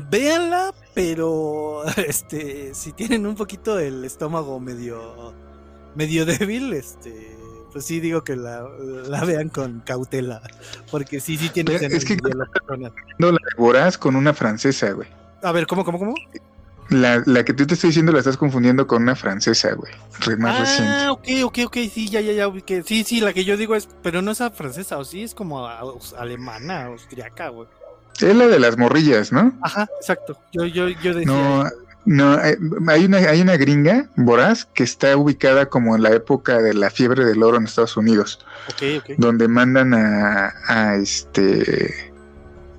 véanla, pero *laughs* este, si tienen un poquito el estómago medio, medio débil, este, pues sí digo que la, la vean con cautela, porque sí, sí tiene es que- de la persona. No, la de Boraz con una francesa, güey. A ver, ¿cómo, cómo, cómo? La, la que tú te estoy diciendo la estás confundiendo con una francesa, güey. Más reciente. Ah, ok, ok, ok, sí, ya, ya, ya ubiqué. Sí, sí, la que yo digo es, pero no es a francesa, o sí, es como alemana, austriaca, güey. Es la de las morrillas, ¿no? Ajá, exacto. Yo, yo, yo decía. No, no, eh, hay una, hay una gringa, Boraz, que está ubicada como en la época de la fiebre del oro en Estados Unidos, Ok, ok. donde mandan a, a este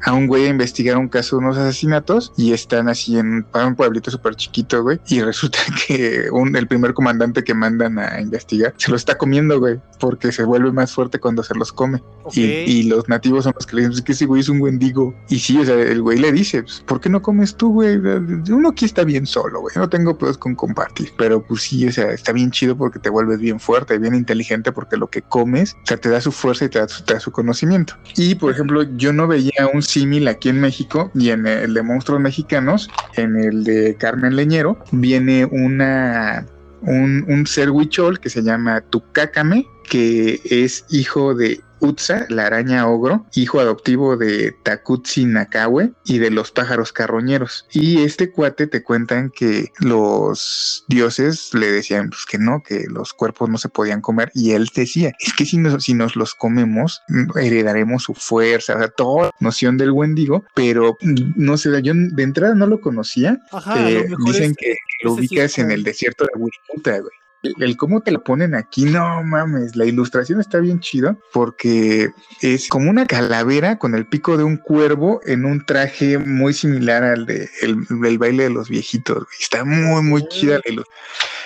a un güey a investigar un caso de unos asesinatos y están así en un, pueblito súper chiquito, güey, y *laughs* resulta que un, el primer comandante que mandan a investigar se lo está comiendo, güey, porque se vuelve más fuerte cuando se los come. ok. Y, y los nativos son los que le dicen, es que ese güey es un wendigo. Y sí, o sea, el güey le dice, pues, ¿por qué no comes tú, güey? Uno aquí está bien solo, güey. No tengo pedos con compartir. Pero pues sí, o sea, está bien chido porque te vuelves bien fuerte, bien inteligente porque lo que comes, o sea, te da su fuerza y te da, su- te da su conocimiento. Y, por ejemplo, yo no veía un símil aquí en México y en el de monstruos mexicanos, en el de Carmen Leñero, viene una... Un, un ser huichol que se llama Tucácame, que es hijo de Utsa, la araña ogro, hijo adoptivo de Takutsi Nakawe y de los pájaros carroñeros. Y este cuate te cuentan que los dioses le decían pues, que no, que los cuerpos no se podían comer y él decía, es que si nos, si nos los comemos, heredaremos su fuerza, o sea, toda noción del Wendigo, pero no sé, yo de entrada no lo conocía. Eh, dicen que lo ubicas en el desierto de Wirimuta, güey el cómo te la ponen aquí, no mames, la ilustración está bien chida porque es como una calavera con el pico de un cuervo en un traje muy similar al de el, baile de los viejitos. Está muy, muy chida la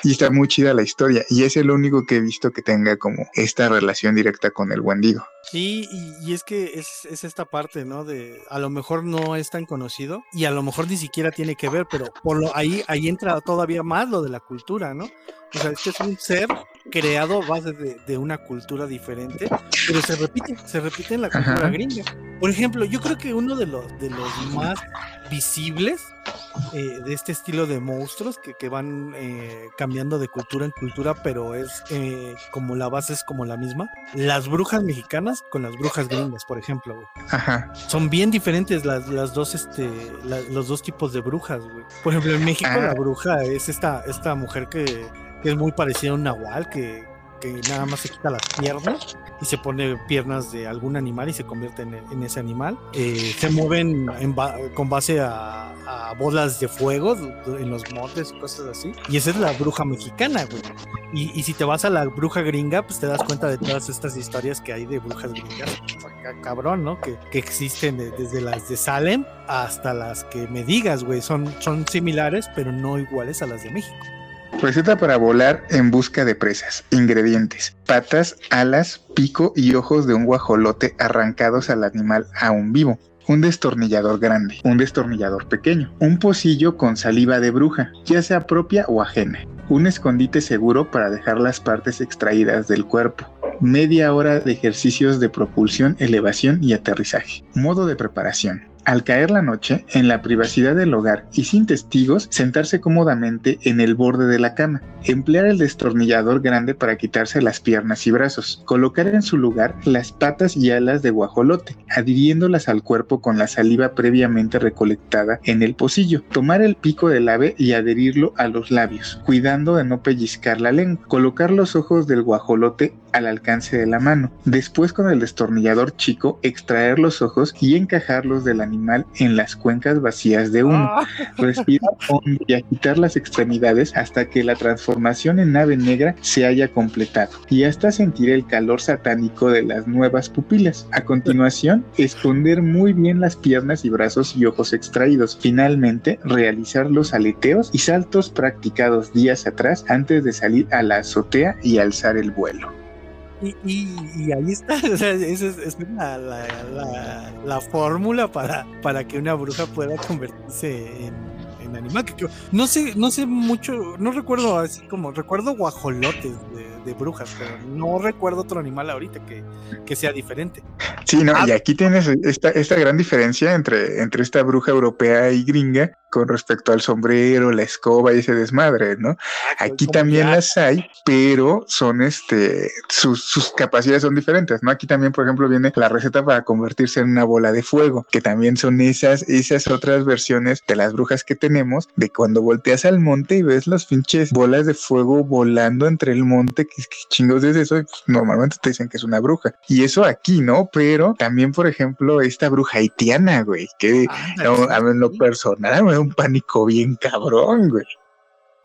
y está muy chida la historia. Y es el único que he visto que tenga como esta relación directa con el Wendigo. Sí, y, es que es, es, esta parte, ¿no? De a lo mejor no es tan conocido y a lo mejor ni siquiera tiene que ver, pero por lo ahí, ahí entra todavía más lo de la cultura, ¿no? O sea, este es un ser creado a base de, una cultura diferente, pero se repite, se repite en la cultura gringa. Por ejemplo, yo creo que uno de los, de los más visibles eh, de este estilo de monstruos que, que van eh, cambiando de cultura en cultura, pero es eh, como la base es como la misma. Las brujas mexicanas con las brujas gringas, por ejemplo, Ajá. Son bien diferentes las, las dos, este, los dos tipos de brujas, güey. Por ejemplo, en México la ah. bruja es esta, esta mujer que que es muy parecido a un nahual que, nada más se quita las piernas y se pone piernas de algún animal y se convierte en, ese animal. Eh, se mueven con base a, bolas de fuego en los montes y cosas así. Y esa es la bruja mexicana, güey. Y, si te vas a la bruja gringa, pues te das cuenta de todas estas historias que hay de brujas gringas. Cabrón, ¿no? Que, existen desde las de Salem hasta las que me digas, güey. Son, son similares, pero no iguales a las de México. Receta para volar en busca de presas. Ingredientes. Patas, alas, pico y ojos de un guajolote arrancados al animal aún vivo. Un destornillador grande, un destornillador pequeño, un pocillo con saliva de bruja, ya sea propia o ajena, un escondite seguro para dejar las partes extraídas del cuerpo, media hora de ejercicios de propulsión, elevación y aterrizaje. Modo de preparación. Al caer la noche, en la privacidad del hogar y sin testigos, sentarse cómodamente en el borde de la cama, emplear el destornillador grande para quitarse las piernas y brazos, colocar en su lugar las patas y alas de guajolote, adhiriéndolas al cuerpo con la saliva previamente recolectada en el pocillo, tomar el pico del ave y adherirlo a los labios, cuidando de no pellizcar la lengua, colocar los ojos del guajolote al alcance de la mano, después con el destornillador chico extraer los ojos y encajarlos del animal en las cuencas vacías de uno. Ah. Respirar *laughs* y agitar las extremidades hasta que la transformación en ave negra se haya completado y hasta sentir el calor satánico de las nuevas pupilas. A continuación, esconder muy bien las piernas y brazos y ojos extraídos. Finalmente, realizar los aleteos y saltos practicados días atrás antes de salir a la azotea y alzar el vuelo. Y, y, ahí está, *laughs* o sea, esa es, la, la, la, fórmula para, para que una bruja pueda convertirse en, en animal. Que, no sé, no sé mucho, no recuerdo así como, recuerdo guajolotes de, de brujas, pero no recuerdo otro animal ahorita que, que sea diferente. Sí, no, y ah. aquí tienes esta, esta gran diferencia entre, entre esta bruja europea y gringa con respecto al sombrero, la escoba y ese desmadre, ¿no? Ah, aquí también las hay, pero son este, sus, sus, capacidades son diferentes, ¿no? Aquí también, por ejemplo, viene la receta para convertirse en una bola de fuego, que también son esas, esas otras versiones de las brujas que tenemos, de cuando volteas al monte y ves las pinches bolas de fuego volando entre el monte, que, chingos es eso, pues, normalmente te dicen que es una bruja. Y eso aquí, ¿no? Pero también, por ejemplo, esta bruja haitiana, güey, que a mí en lo personal me da un pánico bien cabrón, güey.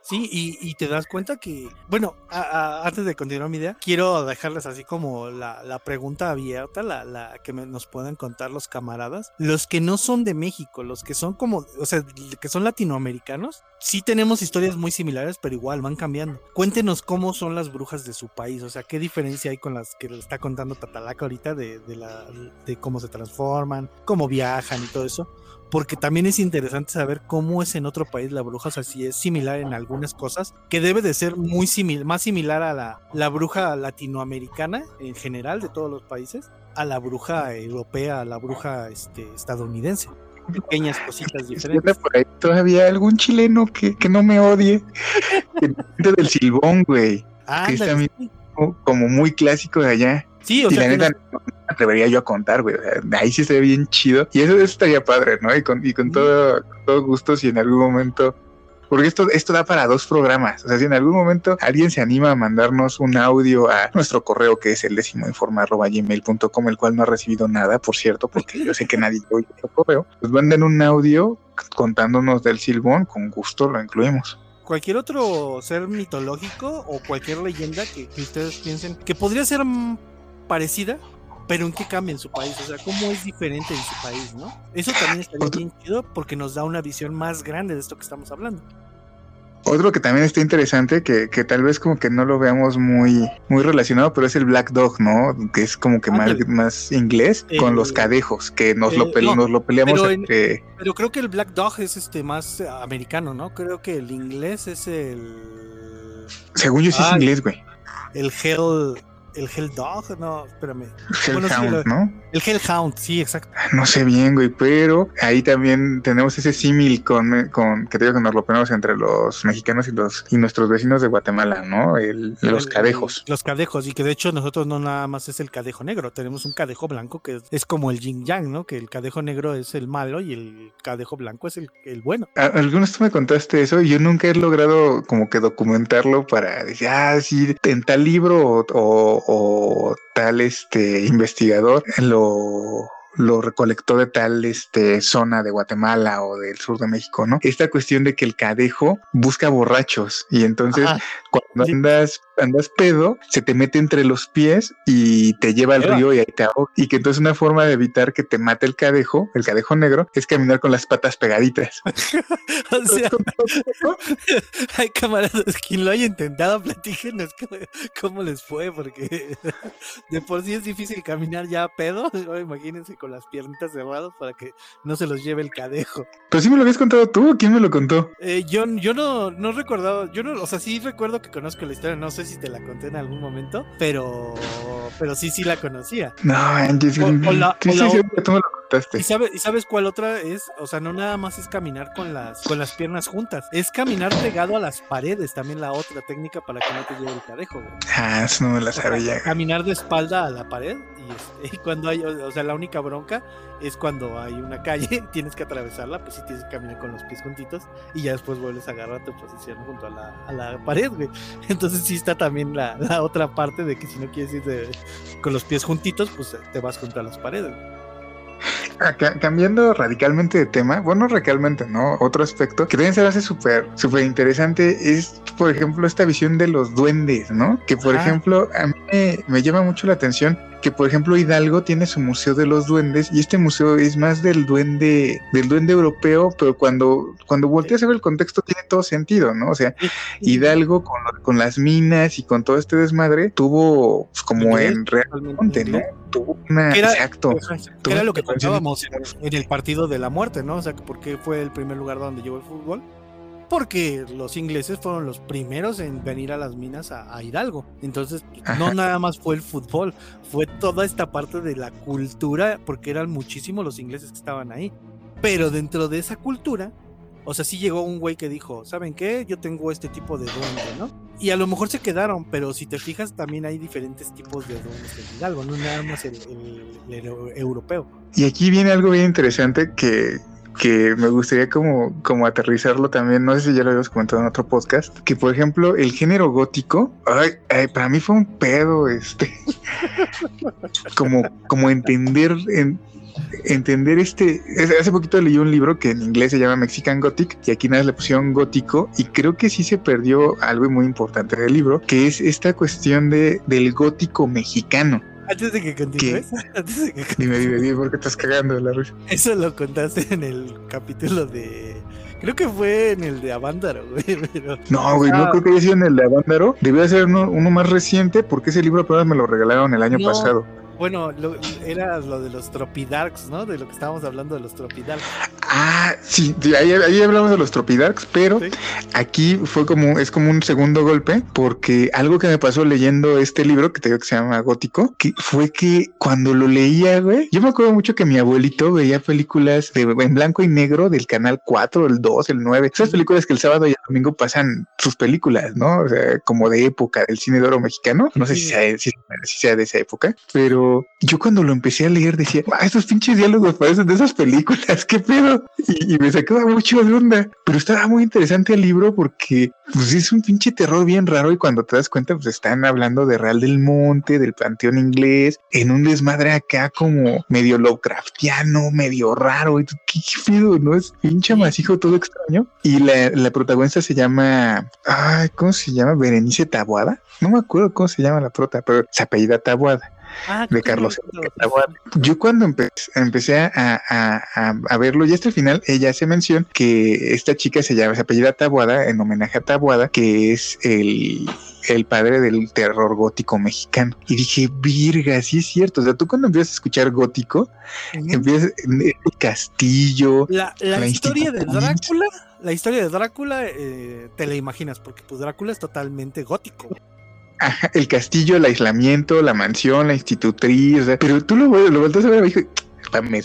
Sí, y, te das cuenta que, bueno, antes de continuar mi idea, quiero dejarles así como la, pregunta abierta, la, la que nos puedan contar los camaradas. Los que no son de México, los que son como, o sea, que son latinoamericanos, sí tenemos historias muy similares, pero igual van cambiando. Cuéntenos cómo son las brujas de su país, o sea, qué diferencia hay con las que le está contando Tatalaca ahorita de, de, la, de cómo se transforman, cómo viajan y todo eso porque también es interesante saber cómo es en otro país la bruja, o sea, si es similar en algunas cosas, que debe de ser muy similar, más similar a la, la bruja latinoamericana en general de todos los países, a la bruja europea, a la bruja este, estadounidense pequeñas cositas *laughs* diferentes. Por ahí todavía algún chileno que, que no me odie. *laughs* del silbón, güey. que es también como muy clásico de allá. Sí, o sea, atrevería yo a contar, güey. ahí sí estaría bien chido. Y eso, estaría padre, ¿no? Y con, y con todo, todo gusto, si en algún momento porque esto, esto da para dos programas. O sea, si en algún momento alguien se anima a mandarnos un audio a nuestro correo, que es el gmail.com, el cual no ha recibido nada, por cierto, porque yo sé que nadie oye el correo, pues manden un audio contándonos del silbón, con gusto lo incluimos cualquier otro ser mitológico o cualquier leyenda que, ustedes piensen que podría ser parecida, pero en qué cambia en su país, o sea, cómo es diferente en su país, ¿no? Eso también estaría bien chido porque nos da una visión más grande de esto que estamos hablando. Otro que también está interesante, que, que, tal vez como que no lo veamos muy, muy relacionado, pero es el Black Dog, ¿no? Que es como que más, más inglés con los cadejos, que nos, lo, nos lo peleamos pero entre... pero creo que el Black Dog es este más americano, ¿no? Creo que el inglés es el... Según yo sí es inglés, güey. El Hell... ¿El Dog? No, espérame. Hellhound, ¿no? El Hellhound, sí, exacto. *laughs* No sé bien, güey, pero ahí también tenemos ese símil con, con, que te digo que nos lo ponemos entre los mexicanos y los y nuestros vecinos de Guatemala, ¿no? El, los cadejos. los cadejos, y que de hecho nosotros no nada más es el cadejo negro, tenemos un cadejo blanco que es como el yin yang, ¿no? Que el cadejo negro es el malo y el cadejo blanco es el, el bueno. Algunos tú me contaste eso y yo nunca he logrado como que documentarlo para decir, ah, sí, en tal libro o o tal este investigador lo lo recolectó de tal este, zona de Guatemala o del sur de México, ¿no? Esta cuestión de que el cadejo busca borrachos y entonces cuando andas, andas pedo, se te mete entre los pies y te lleva al río y ahí te ahoga. Y que entonces una forma de evitar que te mate el cadejo, el cadejo negro, es caminar con las patas pegaditas. *laughs* o sea, *laughs* hay camaradas, quien lo haya intentado, platíquenos *laughs* cómo, les fue, porque de por sí es difícil caminar ya a pedo, imagínense con las piernitas cerradas para que no se los lleve el cadejo. Pero sí me lo habías contado tú, ¿quién me lo contó? Eh, yo, yo no, no recordaba, yo no, o sea, sí recuerdo que conozco la historia, no sé si te la conté en algún momento, pero, pero sí, sí la conocía. No, Angie, sí, sí, sí, tú me lo ¿Y, sabes cuál otra es? O sea, no nada más es caminar con las, con las piernas juntas, es caminar pegado a las paredes, también la otra técnica para que no te lleve el cadejo, Ah, eso no me la sabía. caminar de espalda a la pared y, este, *laughs* cuando hay, o sea, la única bronca es cuando hay una calle, *laughs* tienes que atravesarla, pues sí tienes que caminar con los pies juntitos y ya después vuelves a agarrar tu posición junto a la, a la pared, güey. *laughs* Entonces sí está también la, la, otra parte de que si no quieres ir con los pies juntitos, pues te vas junto a las paredes. Ah, cambiando radicalmente de tema, bueno, radicalmente, ¿no? Otro aspecto que también se hace súper, súper interesante es, por ejemplo, esta visión de los duendes, ¿no? Que, por ejemplo, a mí me llama mucho la atención que por ejemplo Hidalgo tiene su museo de los duendes y este museo es más del duende del duende europeo, pero cuando cuando volteas a ver el contexto tiene todo sentido, ¿no? O sea, Hidalgo con, con las minas y con todo este desmadre tuvo pues, como en realmente, ¿no? Tuvo una exacto. era lo que contábamos en el partido de la muerte, ¿no? O sea, porque fue el primer lugar donde llegó el fútbol porque los ingleses fueron los primeros en venir a las minas a, Hidalgo. Entonces, no nada más fue el fútbol, fue toda esta parte de la cultura, porque eran muchísimos los ingleses que estaban ahí. Pero dentro de esa cultura, o sea, sí llegó un güey que dijo, ¿saben qué? Yo tengo este tipo de duende, ¿no? Y a lo mejor se quedaron, pero si te fijas, también hay diferentes tipos de duendes en Hidalgo, no nada más el europeo. Y aquí viene algo bien interesante que que me gustaría como, como aterrizarlo también, no sé si ya lo habíamos comentado en otro podcast, que por ejemplo el género gótico, ay, para mí fue un pedo, este, *laughs* como, como entender, en, entender este, hace poquito leí un libro que en inglés se llama Mexican Gothic y aquí nada le pusieron gótico y creo que sí se perdió algo muy importante del libro, que es esta cuestión de, del gótico mexicano. Antes de que continúes, *laughs* antes de que Dime, dime, dime, ¿por qué estás cagando la risa? Eso lo contaste en el capítulo de. Creo que fue en el de Avándaro, *laughs* güey. No, güey, no creo que haya sido en el de Avándaro. Debió ser uno, uno, más reciente porque ese libro apenas me lo regalaron el año pasado. Bueno, era lo de los Tropidarks, ¿no? De lo que estábamos hablando de los Tropidarks. Ah, sí, ahí, hablamos de los Tropidarks, pero aquí fue como, es como un segundo golpe, porque algo que me pasó leyendo este libro, que te digo que se llama Gótico, que fue que cuando lo leía, güey, yo me acuerdo mucho que mi abuelito veía películas de, en blanco y negro del canal 4, el 2, el 9, esas películas que el sábado y el domingo pasan sus películas, ¿no? O sea, como de época del cine de oro mexicano. No sé si sea, si, sea de esa época, pero yo cuando lo empecé a leer decía, ah, estos pinches diálogos parecen de esas películas, qué pedo. Y, me sacaba mucho de onda, pero estaba muy interesante el libro porque pues es un pinche terror bien raro y cuando te das cuenta pues están hablando de Real del Monte, del Panteón Inglés, en un desmadre acá como medio Lovecraftiano, medio raro. Y tú, ¿qué, pedo? ¿No? Es pinche masijo todo extraño. Y la, la protagonista se llama, ay, ¿cómo se llama? Berenice Tabuada. No me acuerdo cómo se llama la prota, pero se apellida Tabuada. Ah, de Carlos Yo cuando empecé a, verlo, y hasta el final, ella hace mención que esta chica se llama, se apellida Tabuada en homenaje a Tabuada, que es el, padre del terror gótico mexicano. Y dije, virga, sí es cierto. O sea, tú cuando empiezas a escuchar gótico, empiezas el castillo. La, historia de Drácula, la historia de Drácula, eh, te la imaginas, porque pues Drácula es totalmente gótico el castillo, el aislamiento, la mansión, la institutriz, pero tú lo, lo volteas a ver y dije,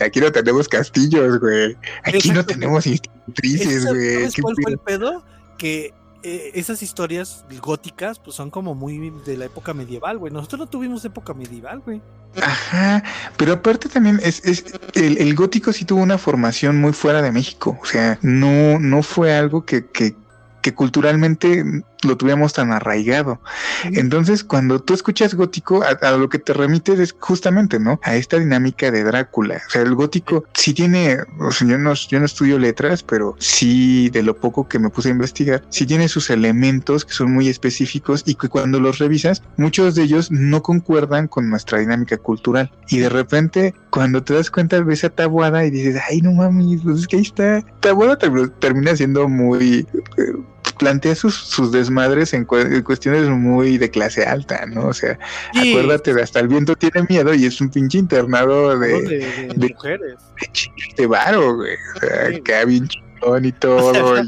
aquí no tenemos castillos, güey. Aquí no tenemos institutrices, güey. ¿Sabes cuál fue el pedo? Que eh, esas historias góticas, pues son como muy de la época medieval, güey. Nosotros no tuvimos época medieval, güey. Ajá, pero aparte también es, es el, gótico sí tuvo una formación muy fuera de México. O sea, no, no fue algo que que culturalmente lo tuviéramos tan arraigado. Entonces, cuando tú escuchas gótico, a, lo que te remites es justamente, ¿no? A esta dinámica de Drácula. O sea, el gótico sí tiene, o sea, yo no, yo no estudio letras, pero sí, de lo poco que me puse a investigar, sí tiene sus elementos que son muy específicos y que cuando los revisas, muchos de ellos no concuerdan con nuestra dinámica cultural. Y de repente, cuando te das cuenta, ves a Tabuada y dices, ay, no mames, pues es que ahí está. Tabuada termina siendo muy eh, plantea sus, sus desmadres en, cuestiones muy de clase alta, ¿no? O sea, acuérdate de hasta el viento tiene miedo y es un pinche internado de, de, mujeres. De, varo, güey. O sea, sí. que bien chingón y *laughs* todo.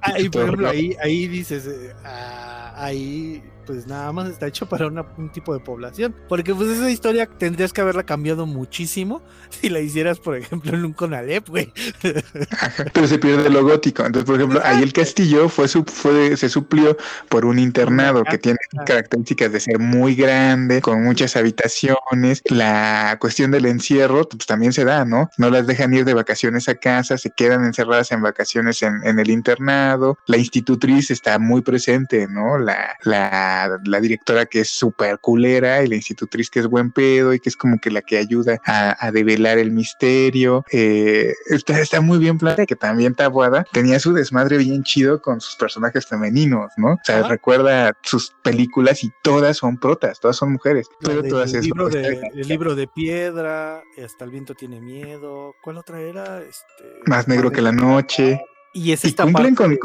ahí, por ejemplo, ahí, ahí dices, eh, ah, ahí pues nada más está hecho para un tipo de población. Porque pues esa historia tendrías que haberla cambiado muchísimo *laughs* si la hicieras, por ejemplo, en un Conalep, güey. *laughs* Pero se pierde lo gótico. Entonces, por ejemplo, ahí el castillo fue, fue se suplió por un internado que tiene características de ser muy grande, con muchas habitaciones. La cuestión del encierro, pues también se da, ¿no? No las dejan ir de vacaciones a casa, se quedan encerradas en vacaciones en, en el internado. La institutriz está muy presente, ¿no? La, la la, directora que es súper culera y la institutriz que es buen pedo y que es como que la que ayuda a, develar el misterio. Eh, está, está, muy bien planteada, que también Tabuada tenía su desmadre bien chido con sus personajes femeninos, ¿no? O sea, recuerda sus películas y todas son protas, todas son mujeres. Pero todas el, libro de, el libro de piedra, hasta el viento tiene miedo. ¿Cuál otra era? Este, Más negro que la noche. Y, es cumplen con,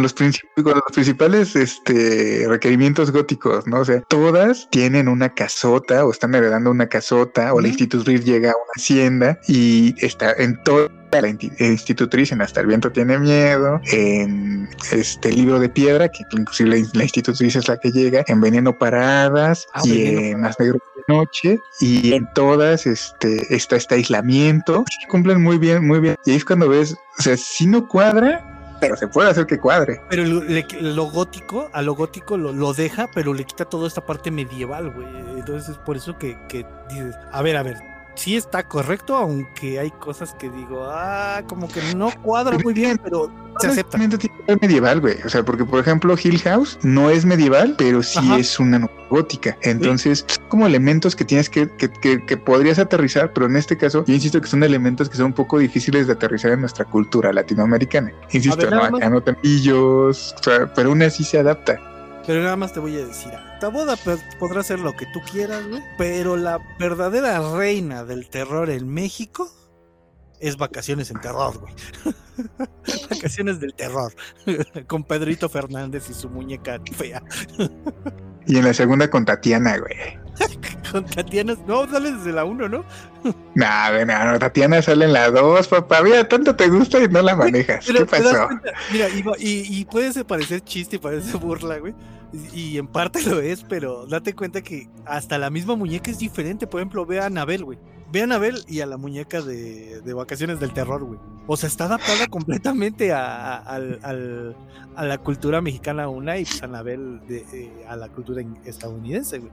los principales este, requerimientos góticos, ¿no? O sea, todas tienen una casota o están heredando una casota o la institutriz llega a una hacienda y está en todo la institutriz en Hasta el viento tiene miedo, en este libro de piedra, que inclusive la, institutriz es la que llega, en Veneno Paradas ah, y en Más Negro Noche, y en todas este, está este aislamiento, cumplen muy bien, muy bien. Y ahí es cuando ves, o sea, si no cuadra, pero se puede hacer que cuadre. Pero lo, gótico, a lo gótico lo, deja, pero le quita toda esta parte medieval, güey. Entonces es por eso que, que dices, a ver, a ver, sí está correcto, aunque hay cosas que digo, ah, como que no cuadra muy bien, pero se acepta. Medieval, güey. O sea, porque por ejemplo Hill House no es medieval, pero sí es una gótica. Entonces, son como elementos que tienes que, que, que, podrías aterrizar, pero en este caso, yo insisto que son elementos que son un poco difíciles de aterrizar en nuestra cultura latinoamericana. Insisto, no, acá no o sea, pero aún así se adapta. Pero nada más te voy a decir, esta boda podrá ser lo que tú quieras, güey, pero la verdadera reina del terror en México es Vacaciones en Terror, güey. *laughs* vacaciones del Terror, *laughs* con Pedrito Fernández y su muñeca fea. *laughs* y en la segunda con Tatiana, güey. *laughs* con Tatiana, no, sale desde la 1, ¿no? *laughs* no, no, Tatiana sale en la 2, papá. Mira, tanto te gusta y no la manejas. ¿Qué pasó? Mira, y, y, puede parecer chiste y parece burla, güey. Y, en parte *laughs* lo es, pero date cuenta que hasta la misma muñeca es diferente. Por ejemplo, ve a Anabel, güey. Ve a Anabel y a la muñeca de, de vacaciones del terror, güey. O sea, está adaptada completamente a, a, a la cultura mexicana una y pues Anabel de, eh, a la cultura estadounidense, güey.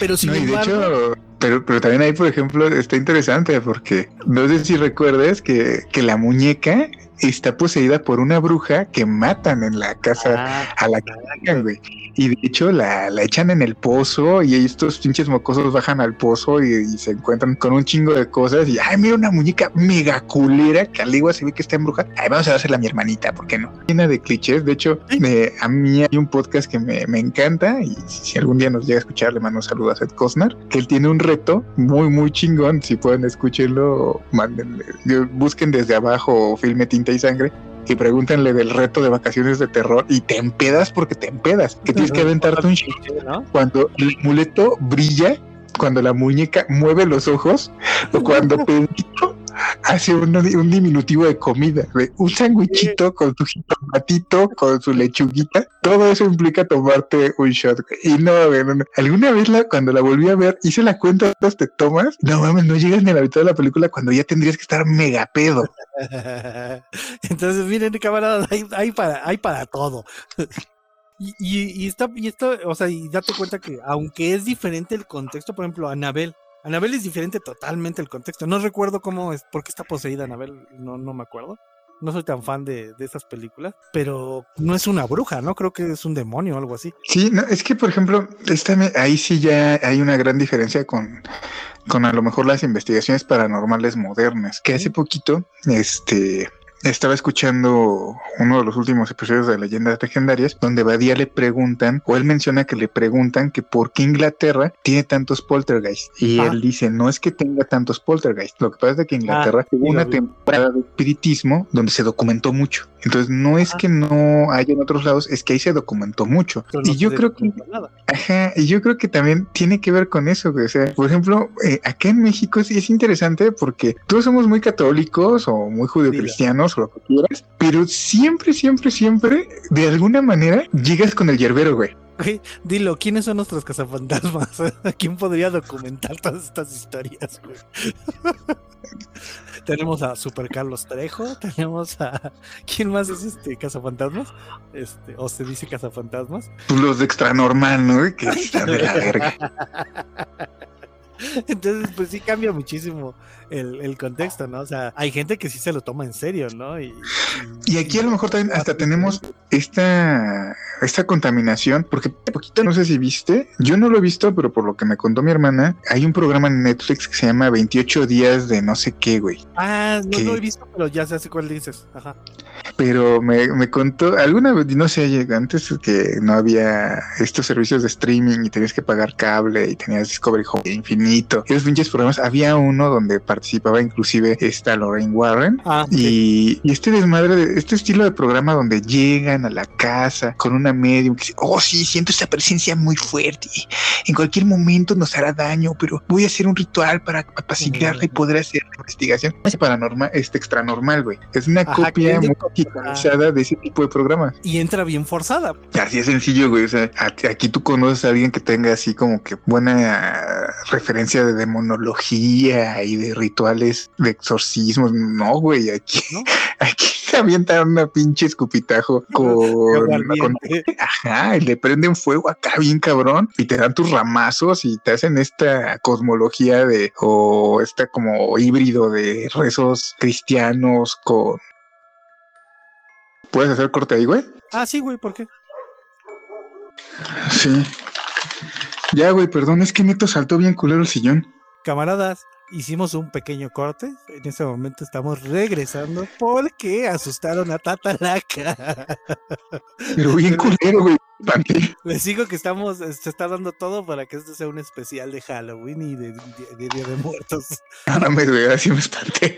Pero sin No, embargo, hecho, pero, pero también ahí, por ejemplo, está interesante porque no sé si recuerdas que, que la muñeca está poseída por una bruja que matan en la casa Ah, a la que sacan, güey. Y de hecho la, la echan en el pozo y estos pinches mocosos bajan al pozo y, y se encuentran con un chingo de cosas y, ay, mira una muñeca mega culera que al igual se ve que está embrujada. Ay, vamos a dársela a mi hermanita, ¿por qué no? Llena de clichés. De hecho, eh, a mí hay un podcast que me, me encanta y si algún día nos llega a escuchar, le mando un saludo a Seth Cosnar, que él tiene un reto muy, muy chingón. Si pueden escucharlo, mándenle, busquen desde abajo filme tinta y sangre y pregúntenle del reto de vacaciones de terror y te empedas porque te empedas. Que tienes que aventarte un ¿no? cuando el muleto brilla, cuando la muñeca mueve los ojos o cuando *laughs* Pedrito hace un, diminutivo de comida, un sandwichito con su jitomatito, con su lechuguita. Todo eso implica tomarte un shot. Y no, alguna vez la, cuando la volví a ver, hice la cuenta de te tomas. No mames, no llegas ni a la mitad de la película cuando ya tendrías que estar mega pedo. *laughs* Entonces, miren, camaradas, hay, para, hay para todo. *laughs* Y, y, y está, o sea, y date cuenta que aunque es diferente el contexto, por ejemplo, Anabel, Anabel es diferente totalmente el contexto. No recuerdo cómo es, por qué está poseída Anabel, no, no me acuerdo. No soy tan fan de, de esas películas, pero no es una bruja, ¿no? Creo que es un demonio o algo así. Sí, no, es que por ejemplo, esta ahí sí ya hay una gran diferencia con, con a lo mejor las investigaciones paranormales modernas, que hace poquito, este, estaba escuchando uno de los últimos episodios de Leyendas Legendarias, donde Badía le preguntan, o él menciona que le preguntan que por qué Inglaterra tiene tantos poltergeists. Y Ah. él dice, no es que tenga tantos poltergeists, lo que pasa es que Inglaterra tuvo sí, lo una temporada de espiritismo donde se documentó mucho. Entonces no es Ah. que no haya en otros lados, es que ahí se documentó mucho. No y yo creo que nada. Ajá, y yo creo que también tiene que ver con eso. O sea, por ejemplo, eh, acá en México sí es interesante porque todos somos muy católicos o muy o lo que quieras, pero siempre, siempre, siempre, de alguna manera, llegas con el yerbero, güey. Dilo, ¿quiénes son nuestros cazafantasmas? *laughs* ¿Quién podría documentar todas estas historias, güey? *laughs* tenemos a Super Carlos Trejo, *laughs* tenemos a. ¿Quién más es este cazafantasmas? Este, o se dice cazafantasmas. Pues los de extra normal, ¿no? Que están de la verga. *laughs* Entonces, pues sí cambia muchísimo el, el contexto, ¿no? O sea, hay gente que sí se lo toma en serio, ¿no? Y, Y aquí a lo mejor también hasta tenemos esta, esta contaminación, porque poquito no sé si viste, yo no lo he visto, pero por lo que me contó mi hermana, hay un programa en Netflix que se llama 28 días de no sé qué, güey. Ah, no lo he visto, pero ya sé cuál dices. Ajá. Pero me, me contó, alguna vez, no sé, antes que no había estos servicios de streaming y tenías que pagar cable y tenías Discovery Home infinito, esos pinches programas, había uno donde participaba inclusive esta Lorraine Warren. Ah, sí. Y, y este desmadre, de, este estilo de programa donde llegan a la casa con una medium que dice, oh sí, siento esta presencia muy fuerte, en cualquier momento nos hará daño, pero voy a hacer un ritual para apaciguarla y poder hacer la investigación. Es paranormal, este extra normal, güey. Es una Ajá, copia muy digitalizada de ese tipo de programas. Y entra bien forzada. Así es sencillo, güey. O sea, aquí tú conoces a alguien que tenga así como que buena referencia de demonología y de rituales de exorcismos. No, güey, aquí, ¿No? *laughs* aquí avientan una pinche escupitajo *laughs* con, ajá, y le prenden fuego acá bien cabrón y te dan tus ramazos y te hacen esta cosmología de o esta como híbrido de rezos cristianos con ¿Puedes hacer corte ahí, güey? Ah, sí, güey, ¿por qué? Sí. Ya, güey, perdón, es que Neto saltó bien culero el sillón. Camaradas, hicimos un pequeño corte. En este momento estamos regresando porque asustaron a Tatalaca. *laughs* Pero bien culero, güey. Les digo que estamos, se está dando todo para que esto sea un especial de Halloween y de, de- de Día de Muertos. *laughs* No me güey, así me espanté.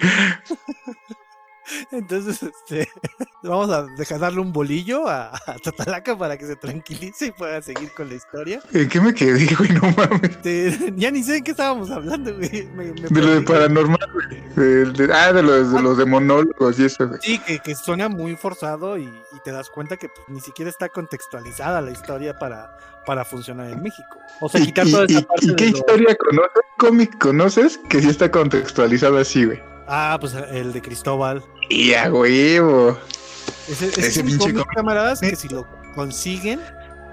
*laughs* Entonces, este, *laughs* vamos a dejar darle un bolillo a, a Tatalaca para que se tranquilice y pueda seguir con la historia. ¿En qué me quedé, *laughs* güey? No mames. Este, ya ni sé en qué estábamos hablando, güey. Me- me De lo de paranormal, güey. De- de- ah, de los, de los demonólogos y eso, güey. Sí, que, que suena muy forzado y, y te das cuenta que pues, ni siquiera está contextualizada la historia para, para funcionar en México. O sea, ¿Y, quitar y- toda esa y- parte y de qué lo- historia conoces? ¿Cómic conoces? Que sí está contextualizado así, güey. Ah, pues el de Cristóbal. Y a huevo. Ese, ese pinche cómic, cómic. camaradas, que si lo consiguen,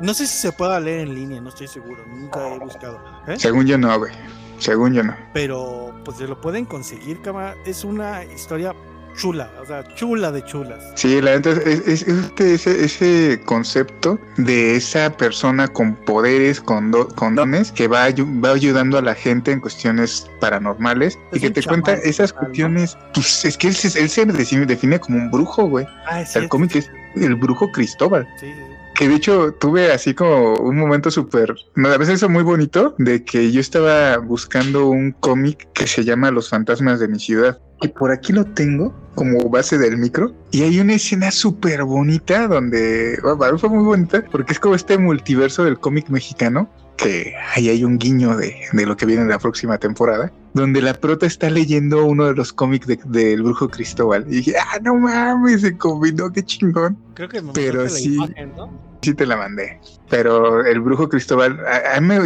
no sé si se pueda leer en línea, no estoy seguro, nunca he buscado. ¿eh? Según yo no, güey. Según yo no. Pero pues se lo pueden conseguir, cámara. Es una historia chula, o sea, chula de chulas. Sí, la neta es, es- es este- ese, ese concepto de esa persona con poderes, con, do- con dones, que va, va ayudando a la gente en cuestiones paranormales y que te cuenta esas cuestiones. Pues es que él se, él se define, define como un brujo, güey. Ah, O sea, el cómic es el brujo Cristóbal. Sí. Que de hecho tuve así como un momento súper, a veces eso muy bonito, de que yo estaba buscando un cómic que se llama Los fantasmas de mi ciudad. Y por aquí lo tengo como base del micro. Y hay una escena súper bonita donde, bueno, para mí fue muy bonita, porque es como este multiverso del cómic mexicano, que ahí hay un guiño de, de lo que viene en la próxima temporada, donde la prota está leyendo uno de los cómics de- del brujo Cristóbal. Y dije, ah, no mames, se combinó, qué chingón. Creo que me Pero mandaste la sí. imagen, ¿no? Sí te la mandé. Pero el brujo Cristóbal,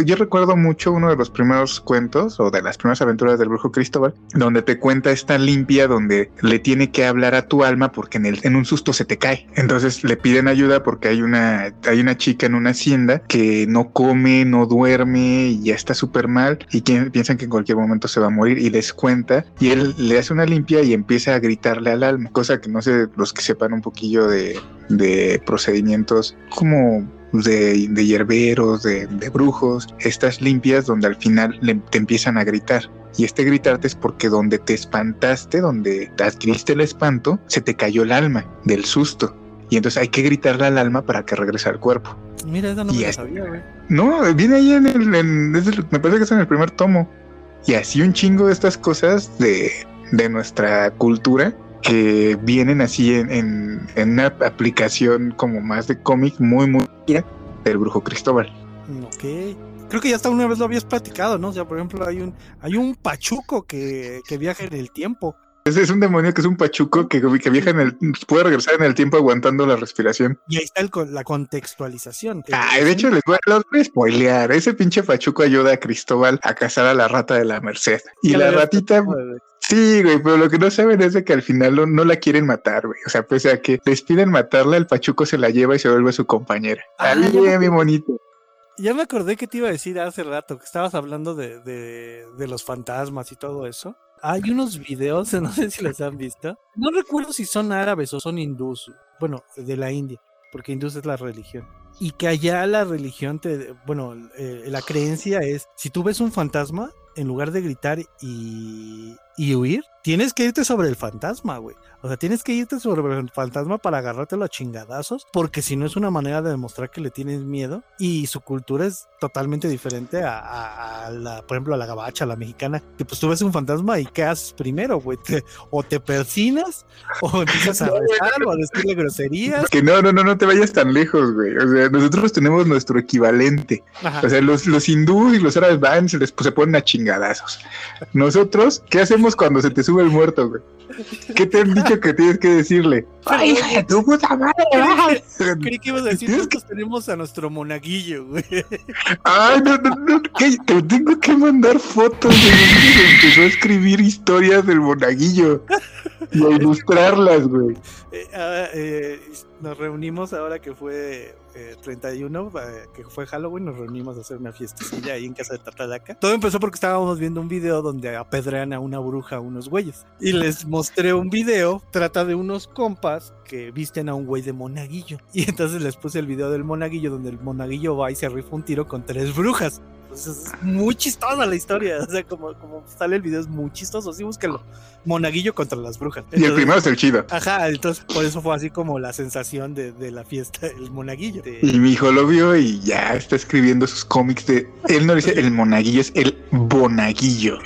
yo recuerdo mucho uno de los primeros cuentos o de las primeras aventuras del brujo Cristóbal, donde te cuenta esta limpia donde le tiene que hablar a tu alma porque en, el, en un susto se te cae. Entonces le piden ayuda porque hay una, hay una chica en una hacienda que no come, no duerme y ya está súper mal y que piensan que en cualquier momento se va a morir y les cuenta y él le hace una limpia y empieza a gritarle al alma, cosa que no sé los que sepan un poquillo de, de procedimientos como de, de hierberos, de, de brujos, estas limpias donde al final le- te empiezan a gritar. Y este gritarte es porque donde te espantaste, donde te adquiriste el espanto, se te cayó el alma del susto. Y entonces hay que gritarle al alma para que regrese al cuerpo. Mira, esa no Y me sabía, güey. No, viene ahí en el, en- es el- me parece que es en el primer tomo. Y así un chingo de estas cosas de, de nuestra cultura que vienen así en, en- una aplicación como más de cómic muy, muy del brujo Cristóbal. Ok. Creo que ya hasta una vez lo habías platicado, ¿no? O sea, por ejemplo, hay un, hay un pachuco que, que viaja en el tiempo. Ese es un demonio que es un pachuco que, que viaja en el, puede regresar en el tiempo aguantando la respiración. Y ahí está el con- la contextualización. Ah, de hecho, les voy, los voy a spoilear. Ese pinche pachuco ayuda a Cristóbal a cazar a la rata de la Merced. Y la ratita. Sí, güey, pero lo que no saben es de que al final no, no la quieren matar, güey. O sea, pese a que les piden matarla, el Pachuco se la lleva y se vuelve su compañera. Ah, Ah, bien, mi bonito. Ya me acordé que te iba a decir hace rato, que estabas hablando de, de, de los fantasmas y todo eso. Hay unos videos, *laughs* no sé si los han visto. No recuerdo si son árabes o son hindús. Bueno, de la India, porque hindús es la religión. Y que allá la religión te. Bueno, eh, la creencia es: si tú ves un fantasma, en lugar de gritar y, y huir, tienes que irte sobre el fantasma, güey. O sea, tienes que irte sobre el fantasma para agarrártelo a chingadazos, porque si no es una manera de demostrar que le tienes miedo. Y su cultura es totalmente diferente a, a- a la, por ejemplo, a la gabacha, a la mexicana, que pues tú ves un fantasma y ¿qué haces primero, güey? Te- o te persinas, o *laughs* empiezas a rezar, o a decirle groserías. Que no, no, no, no te vayas tan lejos, güey. O sea, nosotros tenemos nuestro equivalente. Ajá. O sea, los, los hindúes y los árabes van, se les pues, se ponen a chingadazos. Nosotros, ¿qué hacemos cuando se te sube el muerto, güey? ¿Qué te han dicho que tienes que decirle? ¡Ay, hija de tu puta madre! Creí que ibas a decir, Tienes que- nosotros tenemos a nuestro monaguillo, güey. Ay, no, no, no, ¿qué? te tengo que mandar fotos de donde se empezó a escribir historias del monaguillo y a ilustrarlas, güey. Eh, ah, eh, nos reunimos ahora que fue eh, 31, eh, que fue Halloween, nos reunimos a hacer una fiestecilla ahí en casa de Tatalaca. Todo empezó porque estábamos viendo un video donde apedrean a una bruja a unos güeyes. Y les mostré un video, trata de unos compas que visten a un güey de monaguillo. *laughs* Y entonces les puse el video del monaguillo donde el monaguillo va y se rifa un tiro con tres brujas. Entonces es muy chistosa la historia. O sea, como, como sale el video es muy chistoso. Sí, búscalo. Monaguillo contra las brujas. Y el primero es el chido. Ajá, entonces por eso fue así como la sensación de, de la fiesta, el monaguillo. De- Y mi hijo lo vio y ya está escribiendo sus cómics de. Él no dice *laughs* el monaguillo, es el bonaguillo.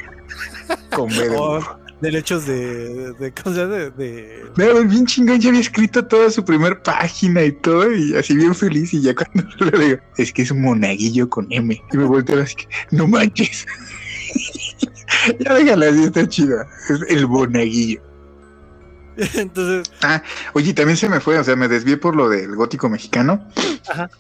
Con B de o, burro. Derechos de, de, ¿cómo se llama? De, de... No, bien chingón, ya había escrito toda su primer página y todo, y así bien feliz, y ya cuando *laughs* le digo, es que es un monaguillo con M, y me volteo así que, no manches. *laughs* ya déjala así, está chida, es el monaguillo. *laughs* Entonces, Ah, oye, también se me fue, o sea, me desvié por lo del gótico mexicano. Ajá.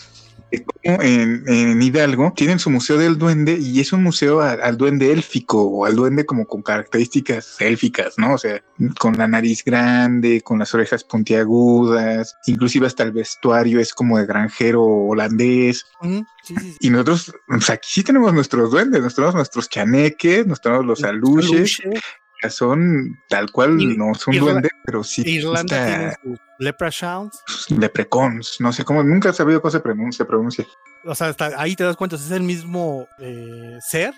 Como en, en Hidalgo tienen su museo del duende y es un museo al duende élfico o al duende como con características élficas, ¿no? O sea, con la nariz grande, con las orejas puntiagudas, inclusive hasta el vestuario es como de granjero holandés. ujú, sí, sí, sí. Y nosotros, o sea, aquí sí tenemos nuestros duendes, nos tenemos nuestros chaneques, nos tenemos los aluches, son tal cual, no son Irla- duendes, pero sí. Irlanda está- tiene sus leprechauns. Leprecons, no sé cómo, nunca he sabido cómo se pronuncia. Pronuncia. O sea, hasta ahí te das cuenta, es el mismo eh, ser,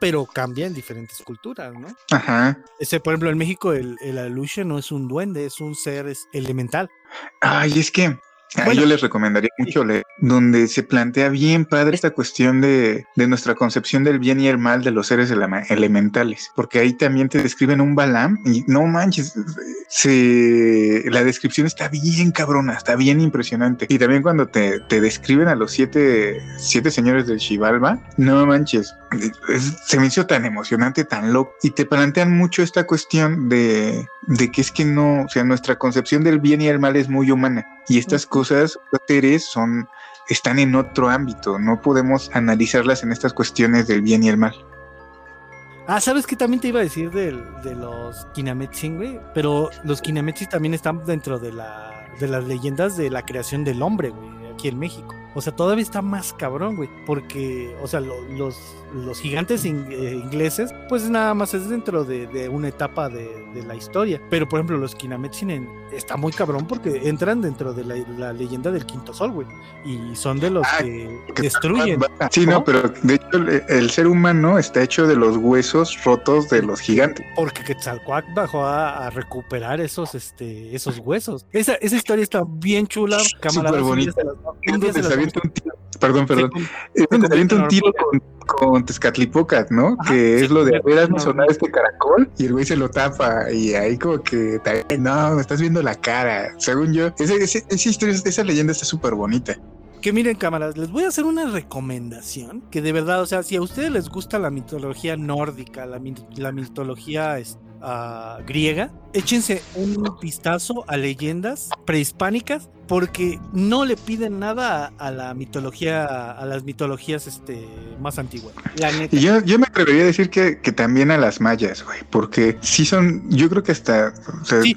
pero cambia en diferentes culturas, ¿no? Ajá. Ese, por ejemplo, en México el, el aluche no es un duende, es un ser es elemental. Ay, es que a Bueno. yo les recomendaría mucho leer, donde se plantea bien padre esta cuestión de, de nuestra concepción del bien y el mal de los seres elementales, porque ahí también te describen un Balam y no manches, se, la descripción está bien cabrona, está bien impresionante. Y también cuando te, te describen a los siete, siete señores del Xibalba, no manches, es- se me hizo tan emocionante, tan loco, y te plantean mucho esta cuestión de, de que es que no, o sea, nuestra concepción del bien y el mal es muy humana, y estas cosas, seres son están en otro ámbito, no podemos analizarlas en estas cuestiones del bien y el mal. Ah, ¿sabes qué también te iba a decir del- de, los Kinametsin, güey? Pero los Kinametsin también están dentro de, la, de las leyendas de la creación del hombre, güey, aquí en México. O sea, todavía está más cabrón, güey, porque, o sea, lo- los, los gigantes in- eh, ingleses, pues nada más es dentro de, de una etapa de, de la historia. Pero, por ejemplo, los Kinametsin está muy cabrón porque entran dentro de la, la leyenda del Quinto Sol, güey. Y son de los Ah, que Que destruyen. Sí, no, pero de hecho el, el ser humano está hecho de los huesos rotos de los gigantes. Porque Quetzalcoatl bajó a, a recuperar esos, este, esos huesos. Esa, esa historia está bien chula, un día bonita. Un avienta tiro. Perdón, perdón. con- Es donde se avienta un tiro con, con Tezcatlipoca, ¿no? Ajá, que es lo de hazme una sonar este caracol y el güey se lo tapa y ahí como que no, me estás viendo la cara. Según yo, ese- ese- esa historia, esa leyenda está súper bonita. Que miren, cámaras, les voy a hacer una recomendación. Que de verdad, o sea, si a ustedes les gusta la mitología nórdica, la, la mitología ah, griega, échense un vistazo a leyendas prehispánicas. Porque no le piden nada a, a la mitología, a las mitologías este, más antiguas. La neta. Y yo, yo me atrevería a decir que, que también a las mayas, güey, porque sí son, yo creo que hasta, o sea, Sí,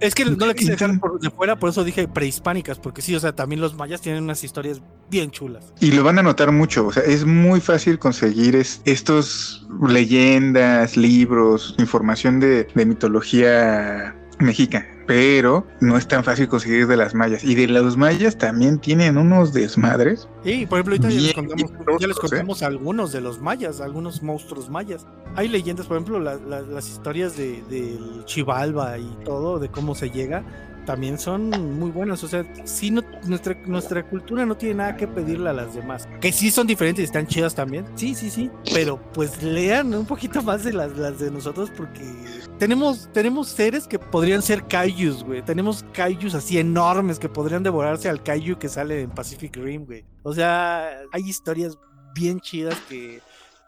Es que no la quise dejar por de fuera, por eso dije prehispánicas, porque sí, o sea, también los mayas tienen unas historias bien chulas. Y lo van a notar mucho, o sea, es muy fácil conseguir es- estos leyendas, libros, información de, de mitología mexica, pero no es tan fácil conseguir de las mayas. Y de los mayas también tienen unos desmadres. Y por ejemplo, ahorita ya les contamos, ya les ¿eh? contamos algunos de los mayas, algunos monstruos mayas. Hay leyendas, por ejemplo, la- la- las historias de, del Chivalba y todo, de cómo se llega, también son muy buenas. O sea, sí, no, nuestra, nuestra cultura no tiene nada que pedirle a las demás. Que sí son diferentes y están chidas también. Sí, sí, sí. Pero pues lean un poquito más de las, las de nosotros porque tenemos, tenemos seres que podrían ser kaijus, güey. Tenemos kaijus así enormes que podrían devorarse al kaiju que sale en Pacific Rim, güey. O sea, hay historias bien chidas que,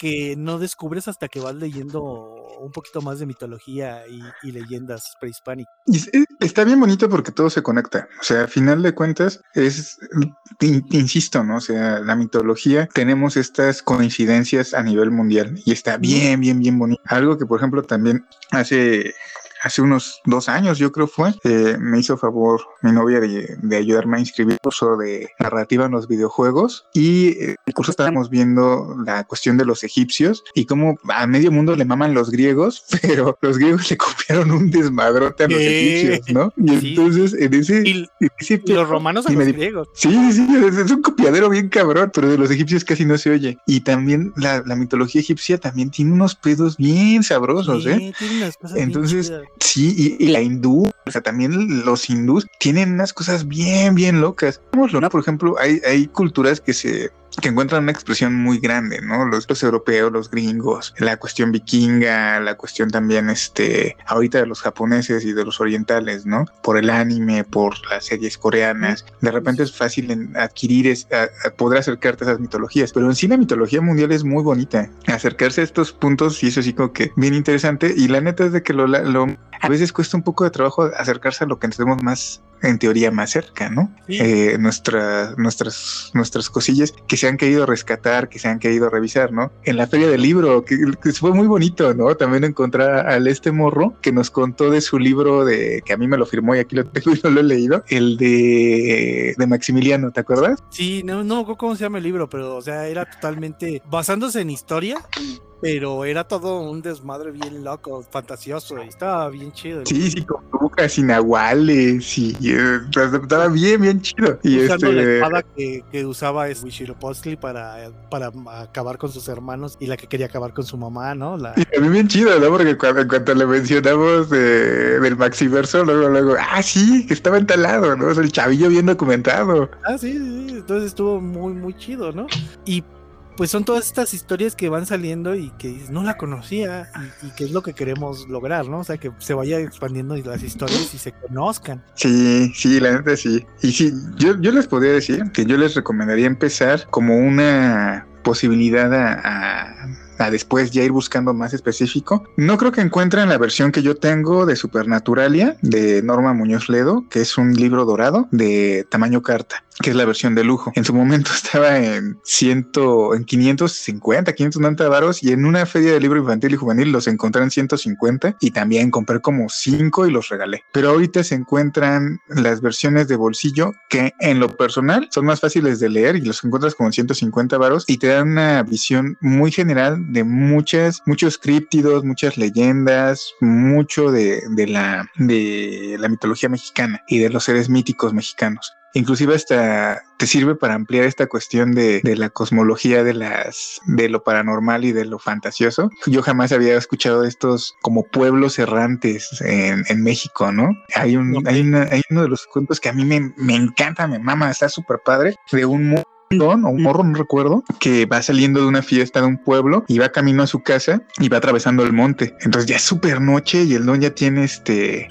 que no descubres hasta que vas leyendo un poquito más de mitología y, y leyendas prehispánicas. Y es- es- está bien bonito porque todo se conecta. O sea, a final de cuentas, es, in- insisto, ¿no? O sea, la mitología, tenemos estas coincidencias a nivel mundial y está bien, bien, bien bonito. Algo que, por ejemplo, también hace, hace unos dos años, yo creo fue, eh, me hizo favor mi novia de, de ayudarme a inscribir el curso de narrativa en los videojuegos y eh, el curso estábamos viendo la cuestión de los egipcios y cómo a medio mundo le maman los griegos, *laughs* pero los griegos le copiaron un desmadrote a los ¿Qué? egipcios, ¿no? Y Sí. entonces en ese, Y, en ese y los romanos a y los griegos. Sí, sí, es, es un copiadero bien cabrón, pero de los egipcios casi no se oye. Y también la, la mitología egipcia también tiene unos pedos bien sabrosos, ¿eh? Sí, tiene unas cosas Entonces. Sí, y, la hindú, O sea, también los hindús tienen unas cosas bien, bien locas. Por ejemplo, hay, hay culturas que se que encuentran una expresión muy grande, ¿no? Los, europeos, los gringos, la cuestión vikinga, la cuestión también, este, ahorita de los japoneses y de los orientales, ¿no? Por el anime, por las series coreanas. De repente es fácil adquirir, es, acercarte a esas mitologías, pero en sí la mitología mundial es muy bonita. Acercarse a estos puntos y eso sí como que bien interesante y la neta es de que lo, a veces cuesta un poco de trabajo acercarse a lo que tenemos más en teoría más cerca, ¿no? Eh, nuestras, nuestras cosillas que se han querido rescatar, que se han querido revisar, ¿no? En la feria del libro, que, fue muy bonito, ¿no? También encontrar al este morro que nos contó de su libro de, que a mí me lo firmó y aquí lo tengo *laughs* y no lo he leído, el de, de Maximiliano, ¿te acuerdas? Sí, no, no, ¿cómo se llama el libro? Pero, o sea, era totalmente basándose en historia pero era todo un desmadre bien loco, fantasioso, y estaba bien chido. Sí, sí, con brujas y nahuales, y eh, estaba bien, bien chido. Y Usando este... la espada que, que usaba es Wishiropostli para, para acabar con sus hermanos y la que quería acabar con su mamá, ¿no? La... Y a mí bien chido, ¿no? Porque cuando, en cuanto le mencionamos de, del Maxiverso, luego, luego, ah, sí, que estaba entalado, ¿no? Es el chavillo bien documentado. Ah, sí, sí, entonces estuvo muy, muy chido, ¿no? Y pues son todas estas historias que van saliendo y que no la conocía y, que es lo que queremos lograr, ¿no? O sea, que se vaya expandiendo las historias y se conozcan. Sí, sí, la neta sí. Y sí, yo, yo les podría decir que yo les recomendaría empezar como una posibilidad a después ya ir buscando más específico. No creo que encuentren la versión que yo tengo de Supernaturalia de Norma Muñoz Ledo, que es un libro dorado de tamaño carta, que es la versión de lujo. En su momento *laughs* estaba en ciento, en 550, 590 varos y en una feria de libro infantil y juvenil los encontré en 150 y también compré como 5 y los regalé. Pero ahorita se encuentran las versiones de bolsillo que en lo personal son más fáciles de leer y los encuentras como en 150 varos y te dan una visión muy general de muchas, muchos críptidos, muchas leyendas, mucho de, de, la, de la mitología mexicana y de los seres míticos mexicanos. Inclusive hasta te sirve para ampliar esta cuestión de, de, la cosmología de las de lo paranormal y de lo fantasioso. Yo jamás había escuchado de estos como pueblos errantes en, en México, ¿no? Hay un, hay, una, hay uno de los cuentos que a mí me, me encanta, me mama, está súper padre, de un o un morro, no recuerdo, que va saliendo de una fiesta de un pueblo y va camino a su casa y va atravesando el monte. Entonces ya es súper noche y el don ya tiene este,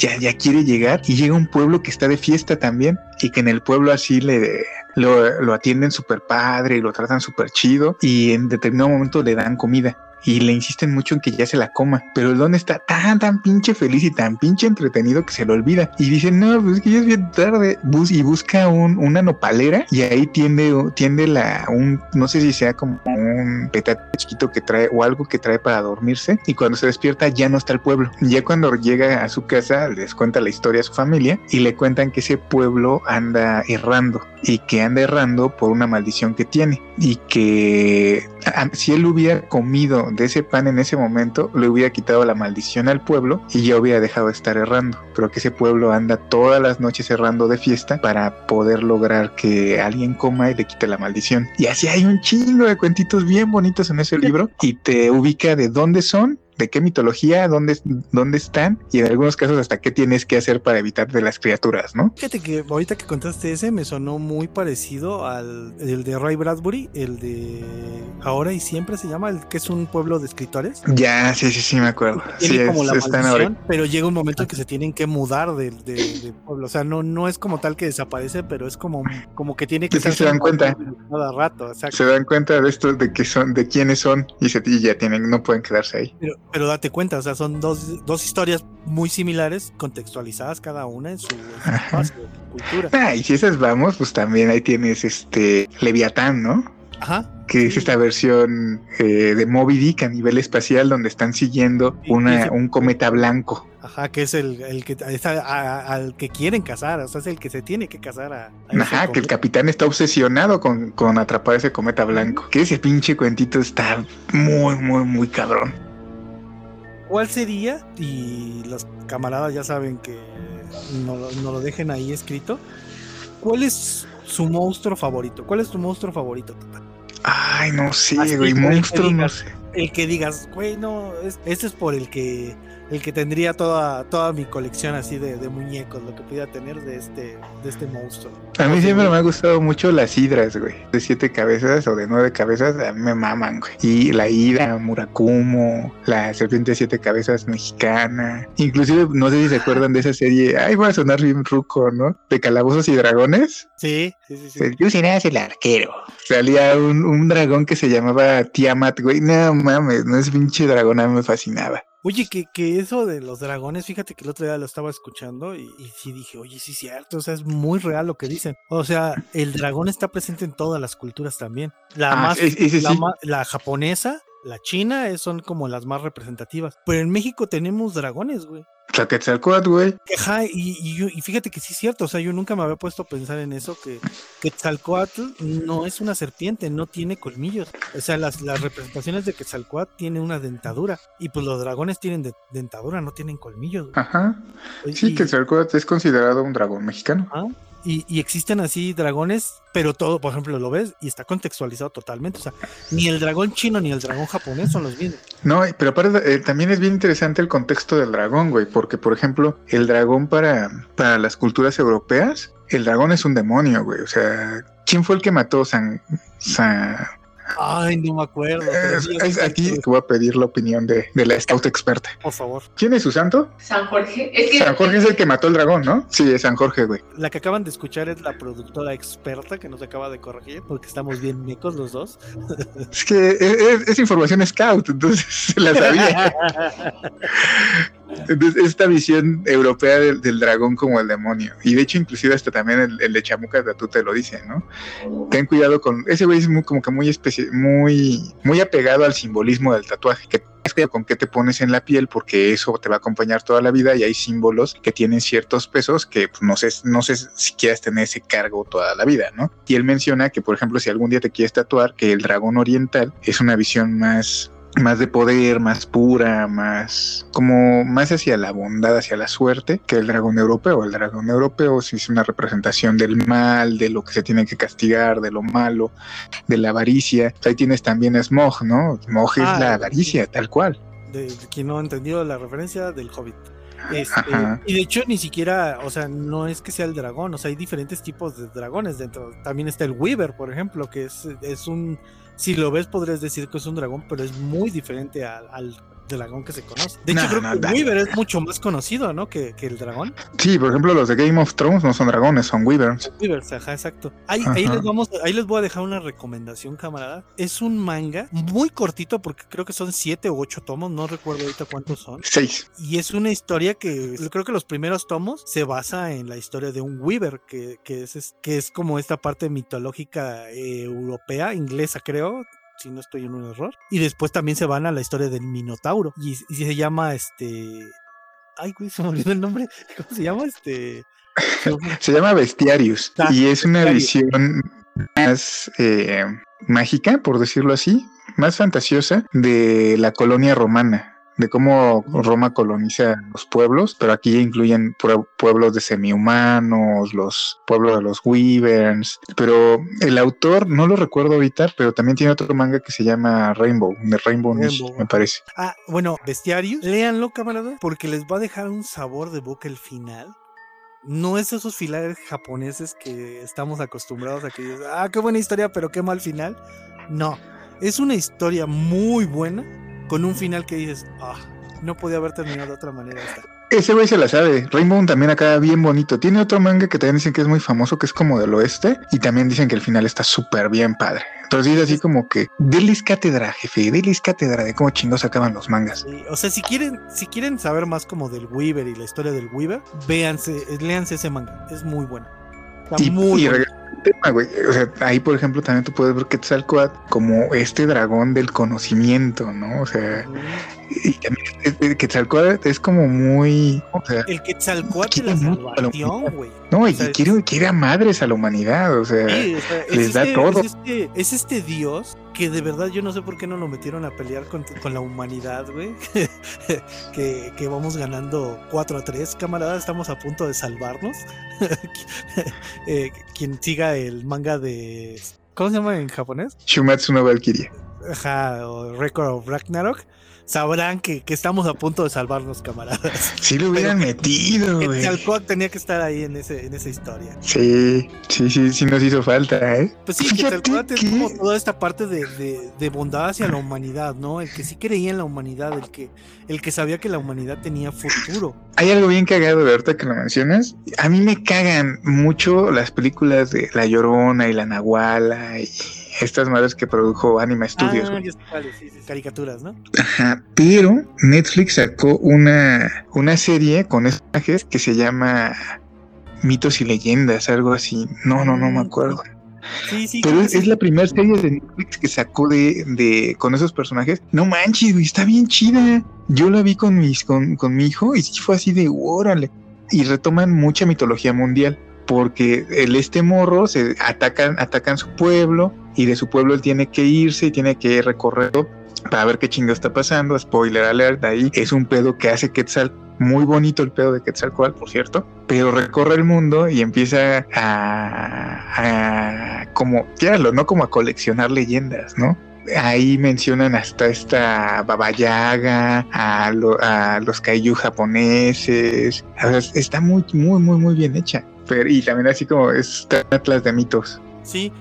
ya, ya quiere llegar y llega a un pueblo que está de fiesta también y que en el pueblo así le lo, lo atienden súper padre y lo tratan súper chido y en determinado momento le dan comida y le insisten mucho en que ya se la coma, pero el don está tan, tan pinche feliz y tan pinche entretenido que se lo olvida y dice, no, pues es que ya es bien tarde, Bus y busca un, una nopalera y ahí tiende, tiende la, no sé si sea como un petate chiquito que trae o algo que trae para dormirse y cuando se despierta ya no está el pueblo. Ya cuando llega a su casa les cuenta la historia a su familia y le cuentan que ese pueblo anda errando y que anda errando por una maldición que tiene y que si él hubiera comido de ese pan en ese momento, le hubiera quitado la maldición al pueblo y ya hubiera dejado de estar errando. Pero que ese pueblo anda todas las noches errando de fiesta para poder lograr que alguien coma y le quite la maldición. Y así hay un chingo de cuentitos bien bonitos en ese libro y te ubica de dónde son de qué mitología, dónde, dónde están y en algunos casos hasta qué tienes que hacer para evitar de las criaturas, ¿no? Fíjate que ahorita que contaste ese me sonó muy parecido al el de Ray Bradbury, el de Ahora y Siempre se llama, el que es un pueblo de escritores. Ya, sí, sí, sí, me acuerdo. sí, como la pero llega un momento en que se tienen que mudar del, pueblo. O sea, no, no es como tal que desaparece, pero es como, como que tiene que ser. se dan cuenta. Cada rato, Se dan cuenta de esto, de que son, de quiénes son y, se, y ya tienen, no pueden quedarse ahí. Pero, pero date cuenta, o sea, son dos, dos historias muy similares, contextualizadas cada una en su, espacio, cultura. Ah, y si esas vamos, pues también ahí tienes este Leviatán, ¿no? Ajá. Que es esta versión eh, de Moby Dick a nivel espacial donde están siguiendo una, un cometa blanco. Ajá, que es el, el que al que quieren cazar, o sea, es el que se tiene que cazar a. Ajá, que el capitán está obsesionado con, con atrapar ese cometa blanco. Que ese pinche cuentito está muy, muy, muy cabrón. ¿Cuál sería? Y los camaradas ya saben que no, no lo dejen ahí escrito. ¿Cuál es su monstruo favorito? ¿Cuál es tu monstruo favorito, Ay, no sé, güey, monstruo, no sé. El que digas, güey, no, este es por el que el que tendría toda, toda mi colección así de, muñecos, lo que pudiera tener de este, de este monstruo. A mí siempre me ha gustado mucho las hidras, güey. De siete cabezas o de nueve cabezas, a mí me maman, güey. Y la hidra, Murakumo, la serpiente de siete cabezas mexicana. Inclusive, no sé si se acuerdan de esa serie, *laughs* ay, va a sonar bien ruco, ¿no? De calabozos y dragones. Sí, sí, sí. sí. Pues, yo sería el arquero. Salía un, un dragón que se llamaba Tiamat, güey. No mames, no es pinche dragón, a mí me fascinaba. Oye, que, que eso de los dragones, fíjate que el otro día lo estaba escuchando y, sí dije, oye, sí es cierto, o sea, es muy real lo que dicen. O sea, el dragón está presente en todas las culturas también. La ah, más, la, japonesa, la china son como las más representativas. Pero en México tenemos dragones, güey. La Quetzalcoatl, güey. Ajá, y, y, fíjate que sí es cierto, o sea, yo nunca me había puesto a pensar en eso, que Quetzalcoatl no es una serpiente, no tiene colmillos. O sea, las, las representaciones de Quetzalcoatl tienen una dentadura, y pues los dragones tienen dentadura, no tienen colmillos. Ajá. Sí, Quetzalcoatl es considerado un dragón mexicano. Ajá. Y, existen así dragones, pero todo, por ejemplo, lo ves y está contextualizado totalmente. O sea, ni el dragón chino ni el dragón japonés son los mismos. No, pero aparte eh, también es bien interesante el contexto del dragón, güey, porque por ejemplo, el dragón para, para las culturas europeas, el dragón es un demonio, güey. O sea, ¿quién fue el que mató San, San Ay, no me acuerdo. aquí voy a pedir la opinión de, la scout experta. Por favor. ¿Quién es su santo? San Jorge. San Jorge es el que mató el dragón, ¿no? Sí, es San Jorge, güey. La que acaban de escuchar es la productora experta que nos acaba de corregir porque estamos bien mecos los dos. *laughs* Es que es, información scout, entonces *laughs* se la sabía. *laughs* Entonces, esta visión europea del, dragón como el demonio. Y de hecho, inclusive hasta también el, de Chamuca tú te lo dice, ¿no? Ten cuidado con... Ese güey es muy, como que muy, especie, muy, muy apegado al simbolismo del tatuaje, que con qué te pones en la piel porque eso te va a acompañar toda la vida y hay símbolos que tienen ciertos pesos que pues, no sé no sé si quieres tener ese cargo toda la vida, ¿no? Y él menciona que por ejemplo si algún día te quieres tatuar que el dragón oriental es una visión más más de poder, más pura, más como más hacia la bondad, hacia la suerte que el dragón europeo. El dragón europeo sí es una representación del mal, de lo que se tiene que castigar, de lo malo, de la avaricia. Ahí tienes también a Smog, ¿no? Smog es ah, la avaricia, tal cual. De, quien no ha entendido la referencia del Hobbit. Este, y de hecho ni siquiera, o sea, no es que sea el dragón, o sea, hay diferentes tipos de dragones dentro. También está el Weaver, por ejemplo, que es, es un si lo ves podrías decir que es un dragón, pero es muy diferente al, dragón que se conoce. De hecho, creo que el Weaver es mucho más conocido, ¿no? Que, el dragón. Sí, por ejemplo, los de Game of Thrones no son dragones, son Weavers. Weavers, ajá, exacto. Ahí, les vamos, ahí les voy a dejar una recomendación, camarada. Es un manga muy cortito, porque creo que son siete u ocho tomos, no recuerdo ahorita cuántos son. Seis. Y es una historia que creo que los primeros tomos se basa en la historia de un Weaver, que, es, que es como esta parte mitológica eh, europea, inglesa, creo si no estoy en un error. Y después también se van a la historia del Minotauro. Y, se llama este. Ay, güey, se me olvidó el nombre. *laughs* ¿Cómo se llama? Este. se llama Bestiarius. Ah, y es una visión más eh, mágica, por decirlo así, más fantasiosa de la colonia romana de cómo Roma coloniza los pueblos, pero aquí incluyen pueblos de semihumanos, los pueblos de los Weavers, pero el autor no lo recuerdo ahorita, pero también tiene otro manga que se llama Rainbow, de Rainbow, me parece. Ah, bueno, Bestiarios, léanlo, camarada, porque les va a dejar un sabor de boca el final no es esos filares japoneses que estamos acostumbrados a que ah, qué buena historia, pero qué mal final. No, es una historia muy buena con un final que dices, ah, no podía haber terminado de otra manera esta. Ese güey se la sabe. Rainbow también acá bien bonito. Tiene otro manga que también dicen que es muy famoso, que es como del oeste. Y también dicen que el final está súper bien padre. Entonces dice así como que, delis cátedra, jefe, delis cátedra de cómo chingos acaban los mangas. o sea, si quieren, si quieren saber más como del Weaver y la historia del Weaver, véanse, léanse ese manga. Es muy bueno. Está muy bueno tema, güey. O sea, ahí, por ejemplo, también tú puedes ver Quetzalcoatl como este dragón del conocimiento, ¿no? O sea, y también Quetzalcoatl es como muy. O sea, el Quetzalcoatl de la salvación, güey. No, y quiere, quiere a madres a la humanidad, o sea, les da este, todo. Es este, es este dios que de verdad yo no sé por qué no lo metieron a pelear con, la humanidad, güey. *laughs* que, que, vamos ganando 4 a 3, camarada, estamos a punto de salvarnos. *laughs* eh, quien siga el manga de ¿Cómo se llama en japonés? Shumatsu no Valkyria. Ajá, o Record of Ragnarok sabrán que, que, estamos a punto de salvarnos, camaradas. Sí lo hubieran metido, güey. Quetzalcóatl tenía que estar ahí en, ese, en esa historia. Sí, sí, sí, sí nos hizo falta, ¿eh? Pues sí, Quetzalcóatl es como toda esta parte de, de, de, bondad hacia la humanidad, ¿no? El que sí creía en la humanidad, el que, el que sabía que la humanidad tenía futuro. Hay algo bien cagado de ahorita que lo mencionas. A mí me cagan mucho las películas de La Llorona y La Nahuala y estas madres que produjo Anima Studios. Ah, vale, sí, sí, caricaturas, ¿no? Ajá, pero Netflix sacó una, una serie con personajes que se llama Mitos y Leyendas, algo así. No, no, no me acuerdo. Sí, sí, Pero es, sí. es la primera serie de Netflix que sacó de, de con esos personajes. No manches, güey, está bien chida. Yo la vi con mis, con, con mi hijo y sí fue así de órale. Y retoman mucha mitología mundial. Porque el este morro se atacan, atacan su pueblo y de su pueblo él tiene que irse y tiene que recorrer para ver qué chingo está pasando. Spoiler alert, ahí es un pedo que hace Quetzal muy bonito el pedo de Quetzalcoatl, por cierto, pero recorre el mundo y empieza a, a como, lo ¿no? Como a coleccionar leyendas, ¿no? Ahí mencionan hasta esta Baba Yaga, a, lo, a los kaiju japoneses. Está muy, muy, muy, muy bien hecha. Y también así como es Atlas de mitos. Sí,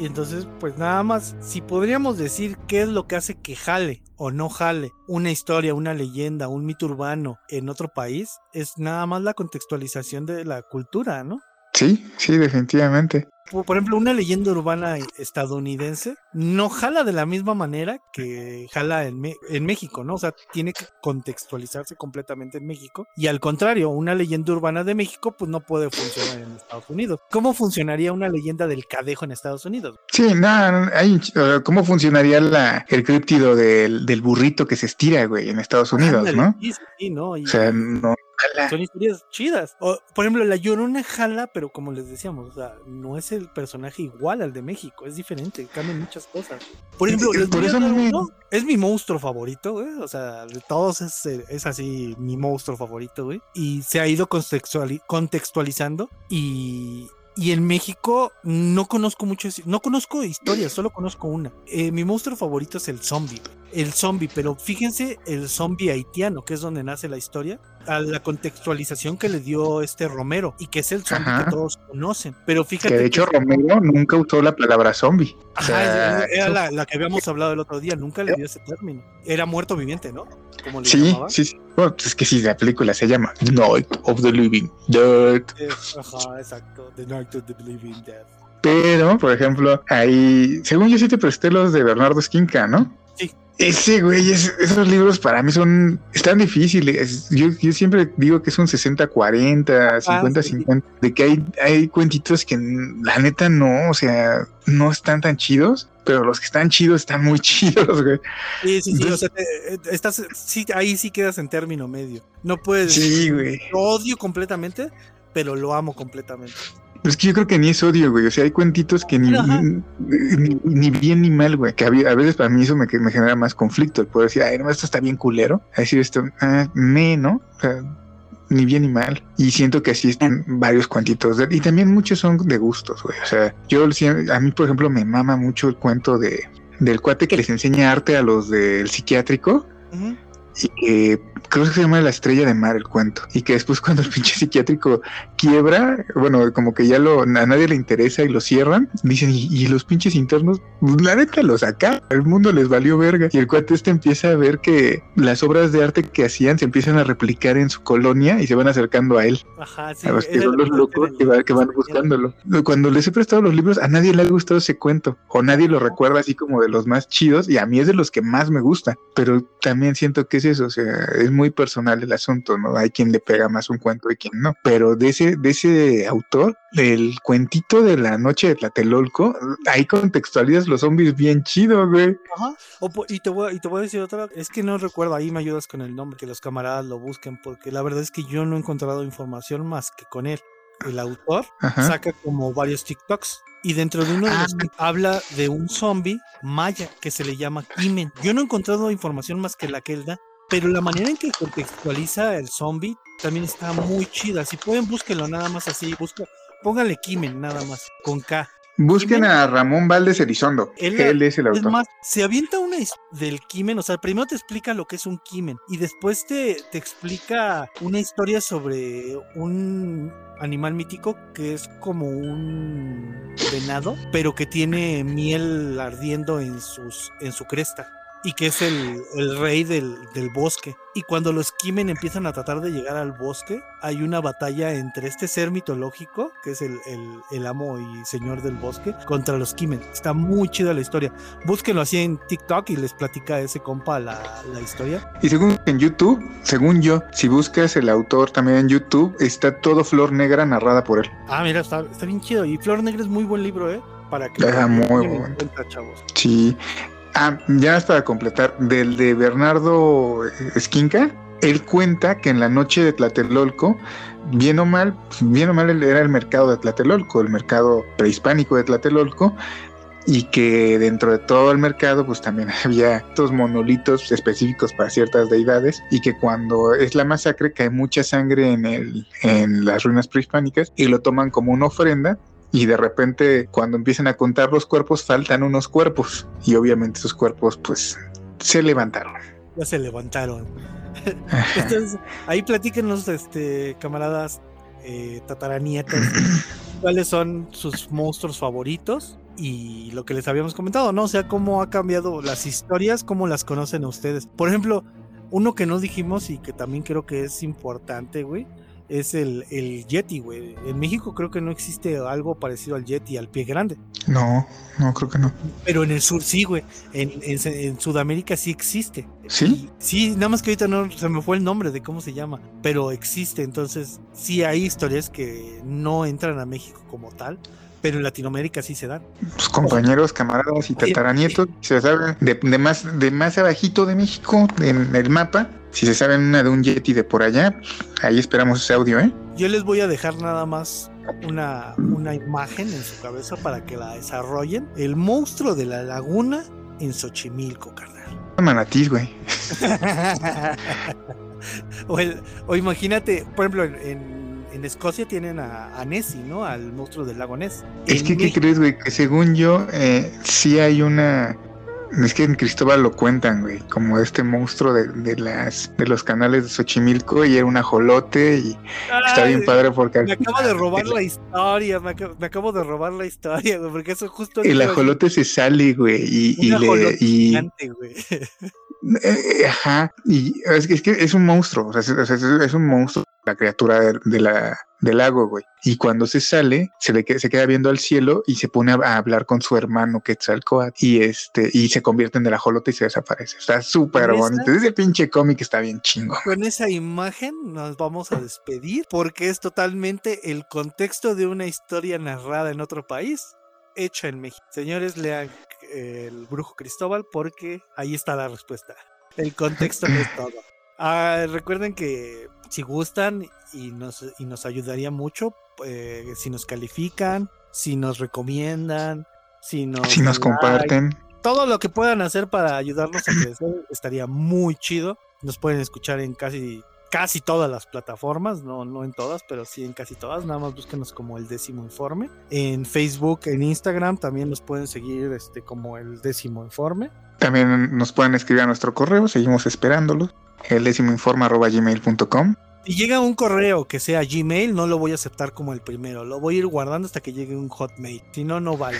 y entonces, pues nada más, si podríamos decir qué es lo que hace que jale o no jale una historia, una leyenda, un mito urbano en otro país, es nada más la contextualización de la cultura, ¿no? Sí, sí, definitivamente. Por ejemplo, una leyenda urbana estadounidense no jala de la misma manera que jala en, Me en, México, ¿no? O sea, tiene que contextualizarse completamente en México. Y al contrario, una leyenda urbana de México, pues no puede funcionar en Estados Unidos. ¿Cómo funcionaría una leyenda del cadejo en Estados Unidos? Sí, no, hay, ¿cómo funcionaría la, el críptido del, del, burrito que se estira, güey, en Estados Unidos, Ándale, ¿no? Sí, sí, ¿no? Y, o sea, no. Son historias chidas. O, por ejemplo, la Llorona jala, pero como les decíamos, o sea, no es el personaje igual al de México, es diferente, cambian muchas cosas. Por ejemplo, les por eso me... uno, es mi monstruo favorito, güey. O sea, de todos es, es así mi monstruo favorito, güey. Y se ha ido contextuali contextualizando y, y en México no conozco muchas, no conozco historias, solo conozco una. Eh, mi monstruo favorito es el zombie, el zombie, pero fíjense el zombie haitiano, que es donde nace la historia, a la contextualización que le dio este Romero y que es el zombie Ajá. que todos conocen. Pero fíjate Que de hecho Romero nunca usó la palabra zombie. O sea, era eso- la, la que habíamos hablado el otro día, nunca le dio ese término. Era muerto viviente, ¿no? Como le Sí, sí, sí. Bueno, pues es que sí, la película se llama Night of the Living Dead. Eh, Ajá, exacto. The Night of the Living Dead. Pero, por ejemplo, ahí, según yo sí te presté los de Bernardo Esquinca, ¿no? Ese güey, es- esos libros para mí son, están difíciles. Yo, yo siempre digo que es un 60-40, 50-50, de que hay, hay cuentitos que la neta no, o sea, no están tan chidos, pero los que están chidos están muy *laughs* chidos, güey. Sí, sí, sí. O sea, te- eh, estás, sí, ahí sí quedas en término medio. No puedes. Sí, güey. Lo odio completamente, pero lo amo completamente. Es que yo creo que ni es odio, güey. O sea, hay cuentitos que ni, Ajá. ni, ni- bien ni mal, güey. Que a, veces para mí eso me, me genera más conflicto. El poder decir, ay, no, esto está bien culero. A decir esto, ah, me, ¿no? O sea, ni bien ni mal. Y siento que así están varios cuentitos. de- y también muchos son de gustos, güey. O sea, yo a mí, por ejemplo, me mama mucho el cuento de del cuate que les enseña arte a los del psiquiátrico Ujú. Y que creo que se llama La Estrella de Mar el cuento y que después *laughs* cuando el pinche psiquiátrico quiebra, bueno, como que ya lo, a nadie le interesa y lo cierran, dicen, y, y los pinches internos, pues, la neta los acá, el mundo les valió verga y el cuate este empieza a ver que las obras de arte que hacían se empiezan a replicar en su colonia y se van acercando a él, Ajá, sí. a los que son lo los locos que, va- que van buscándolo. Cuando les he prestado los libros, a nadie le ha gustado ese cuento o nadie lo recuerda así como de los más chidos y a mí es de los que más me gusta, pero también siento que es eso, o sea, es muy personal el asunto, ¿no? Hay quien le pega más un cuento y quien no, pero de ese, de ese autor, el cuentito de la noche de Tlatelolco, ahí contextualizas los zombies bien chido, güey. Ajá. O y, te voy, a- y te voy a decir otra, es que no recuerdo, ahí me ayudas con el nombre, que los camaradas lo busquen, porque la verdad es que yo no he encontrado información más que con él. El autor Ajá. saca como varios TikToks y dentro de uno de Ah. los que habla de un zombie maya que se le llama Kimen. Yo no he encontrado información más que la que él da, pero la manera en que contextualiza el zombie también está muy chida. Si pueden, búsquenlo nada más así, busca, póngale Kimen nada más, con K. Busquen a Ramón Valdés Elizondo. Él, es el autor. Es más, se avienta una del Kimen, o sea, primero te explica lo que es un Kimen y después te, te explica una historia sobre un animal mítico que es como un venado, pero que tiene miel ardiendo en, sus, en su cresta y que es el, rey del, bosque. Y cuando los Kimen empiezan a tratar de llegar al bosque, hay una batalla entre este ser mitológico, que es el, el, amo y señor del bosque, contra los Kimen. Está muy chida la historia. Búsquenlo así en TikTok y les platica a ese compa la, la historia. Y según en YouTube, según yo, si buscas el autor también en YouTube, está todo Flor Negra narrada por él. Ah, mira, está, está bien chido. Y Flor Negra es muy buen libro, ¿eh? Para que... Ah, muy bueno. chavos. Sí. Ah, ya para completar, del de Bernardo Esquinca, él cuenta que en la noche de Tlatelolco, bien o mal, bien o mal era el mercado de Tlatelolco, el mercado prehispánico de Tlatelolco, y que dentro de todo el mercado pues también *laughs* había estos monolitos específicos para ciertas deidades y que cuando es la masacre cae mucha sangre en, el, en las ruinas prehispánicas y lo toman como una ofrenda y de repente cuando empiezan a contar los cuerpos faltan unos cuerpos y obviamente esos cuerpos pues se levantaron. Ya se levantaron. *laughs* Entonces, ahí platíquenos, este, camaradas eh, tataranietos, *clears throat* cuáles son sus monstruos favoritos y lo que les habíamos comentado, ¿no? O sea, cómo ha cambiado las historias, cómo las conocen ustedes. Por ejemplo, uno que no dijimos y que también creo que es importante, güey, es el, el Yeti, güey. En México creo que no existe algo parecido al Yeti, al pie grande. No, no, creo que no. Pero en el sur sí, güey. En, en, Sudamérica sí existe. ¿Sí? sí, nada más que ahorita no se me fue el nombre de cómo se llama, pero existe. Entonces, sí hay historias que no entran a México como tal, pero en Latinoamérica sí se dan. Pues compañeros, camaradas y tataranietos, se saben de, de, más, de más abajito de México, en el mapa, si se saben una de un Yeti de por allá, ahí esperamos ese audio, ¿eh? Yo les voy a dejar nada más una, una imagen en su cabeza para que la desarrollen. El monstruo de la laguna en Xochimilco, carnal. Manatís, güey. *laughs* o, o, imagínate, por ejemplo, en, en Escocia tienen a, a, Nessie, ¿no? Al monstruo del lago Ness. Es que, ¿qué crees, güey? Que según yo, eh, sí hay una es que en Cristóbal lo cuentan, güey, como este monstruo de, de, las de los canales de Xochimilco y era un ajolote y está bien padre porque... Me acabo de robar la historia, me acabo, de robar la historia, güey, porque eso justo... El ajolote se sale, güey, y, y le... Y, gigante, güey. *laughs* Eh, ajá, y es que, es que es un monstruo, o sea, es, es un monstruo, la criatura de, la, del lago, güey. Y cuando se sale, se le se queda viendo al cielo y se pone a, hablar con su hermano Quetzalcoatl y este, y se convierte en el ajolote y se desaparece. Está súper bonito. Ese pinche cómic está bien chingo. Con esa imagen nos vamos a despedir porque es totalmente el contexto de una historia narrada en otro país hecha en México. Señores, lean el brujo Cristóbal porque ahí está la respuesta. El contexto no es *coughs* todo. Ah, recuerden que si gustan y nos, y nos ayudaría mucho eh, si nos califican, si nos recomiendan, si nos, si nos comparten. Todo lo que puedan hacer para ayudarnos a crecer estaría muy chido. Nos pueden escuchar en casi casi todas las plataformas, no, no en todas, pero sí en casi todas. Nada más búsquenos como el décimo informe. En Facebook, en Instagram también nos pueden seguir este, como el décimo informe. También nos pueden escribir a nuestro correo, seguimos esperándolos. El décimo informe arroba gmail.com. Si llega un correo que sea Gmail, no lo voy a aceptar como el primero. Lo voy a ir guardando hasta que llegue un Hotmail. Si no, no vale.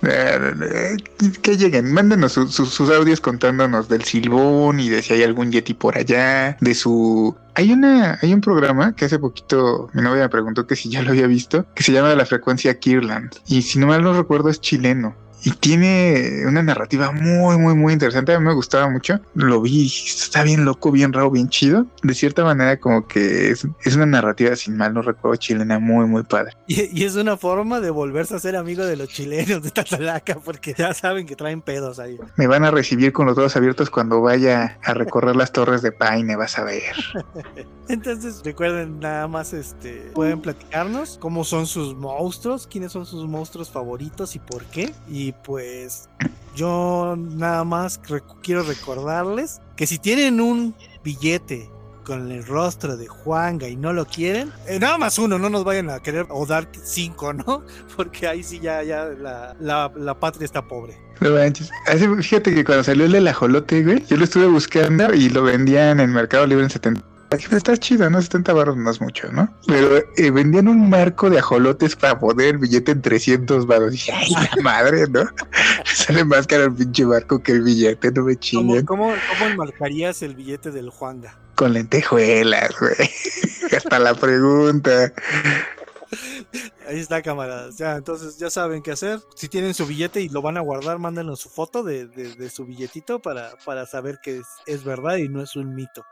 *laughs* que lleguen, mándenos sus audios contándonos del silbón y de si hay algún Yeti por allá, de su hay una, hay un programa que hace poquito mi novia me preguntó que si ya lo había visto, que se llama La frecuencia Kirland. Y si no mal no recuerdo es chileno y tiene una narrativa muy, muy, muy interesante. A mí me gustaba mucho. Lo vi, está bien loco, bien raro, bien chido. De cierta manera, como que es, una narrativa, sin mal no recuerdo, chilena, muy, muy padre. Y, es una forma de volverse a ser amigo de los chilenos de Tatalaca, porque ya saben que traen pedos ahí. Me van a recibir con los brazos abiertos cuando vaya a recorrer las torres de Paine, vas a ver. *laughs* Entonces, recuerden nada más, este, pueden platicarnos cómo son sus monstruos, quiénes son sus monstruos favoritos y por qué. Y pues yo nada más quiero recordarles que si tienen un billete con el rostro de Juanga y no lo quieren, eh, nada más uno, no nos vayan a querer o dar cinco, *laughs* ¿no? Porque ahí sí ya, ya la, la, patria está pobre. No. Así, fíjate que cuando salió el del ajolote, güey, yo lo estuve buscando y lo vendían en Mercado Libre en 70. Está chido, ¿no? 70 baros no es mucho, ¿no? Pero eh, vendían un marco de ajolotes para poner billete en 300 baros. Y dije, ay, la *laughs* madre, ¿no? Sale más caro el pinche barco que el billete, no me ¿Cómo, chinguen. cómo, cómo enmarcarías el billete del Juanga? Con lentejuelas, güey. *laughs* Hasta la pregunta. Ahí está, camaradas. Ya, entonces ya saben qué hacer. Si tienen su billete y lo van a guardar, mándenos su foto de, de- de su billetito para, para saber que es, es verdad y no es un mito.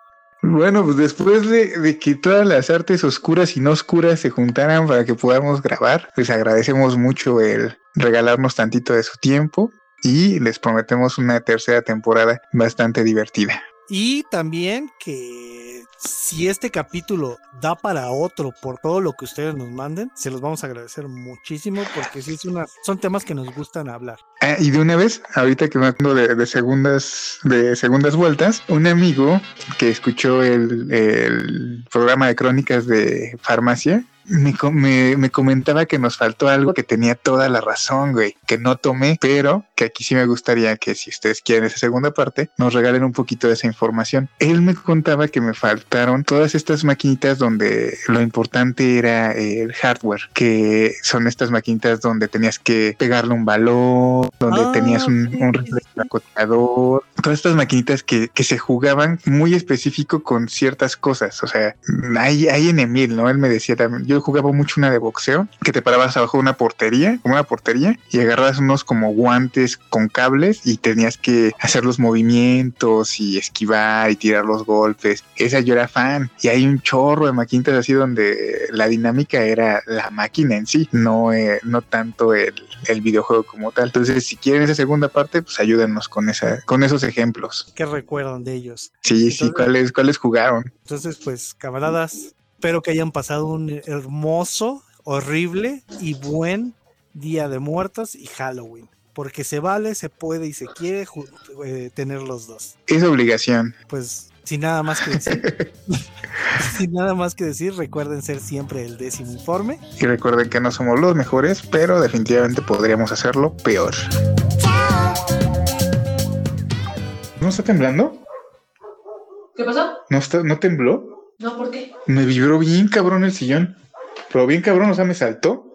Bueno, pues después de, de que todas las artes oscuras y no oscuras se juntaran para que podamos grabar, les agradecemos mucho el regalarnos tantito de su tiempo y les prometemos una tercera temporada bastante divertida. Y también que si este capítulo da para otro por todo lo que ustedes nos manden, se los vamos a agradecer muchísimo porque sí es una, son temas que nos gustan hablar. Ah, y de una vez, ahorita que me acuerdo de, segundas de segundas vueltas, un amigo que escuchó el programa de crónicas de farmacia me, me- me comentaba que nos faltó algo que tenía toda la razón, güey, que no tomé, pero que aquí sí me gustaría que si ustedes quieren esa segunda parte, nos regalen un poquito de esa información. Él me contaba que me faltaron todas estas maquinitas donde lo importante era el hardware, que son estas maquinitas donde tenías que pegarle un balón, donde Ah, tenías un, un refrescador, todas estas maquinitas que, que se jugaban muy específico con ciertas cosas. O sea, hay, hay en Emil, ¿no? Él me decía también, yo jugaba mucho una de boxeo, que te parabas abajo de una portería, como una portería, y agarrabas unos como guantes con cables y tenías que hacer los movimientos y esquivar y tirar los golpes. Esa yo era fan. Y hay un chorro de maquinitas así donde la dinámica era la máquina en sí, no, eh, no tanto el, el videojuego como tal. Entonces, si quieren esa segunda parte, pues ayúdennos con esa, con esos ejemplos. ¿Qué recuerdan de ellos? Sí, sí, ¿cuáles, cuáles jugaron? Entonces, pues, camaradas, espero que hayan pasado un hermoso, horrible y buen Día de Muertos y Halloween. Porque se vale, se puede y se quiere eh, tener los dos. Es obligación. Pues, sin nada más que decir, *laughs* sin nada más que decir, recuerden ser siempre el décimo informe. Y recuerden que no somos los mejores, pero definitivamente podríamos hacerlo peor. ¿No está temblando? ¿Qué pasó? ¿No, está, ¿No tembló? No, ¿por qué? Me vibró bien cabrón el sillón. Pero bien cabrón, o sea, me saltó.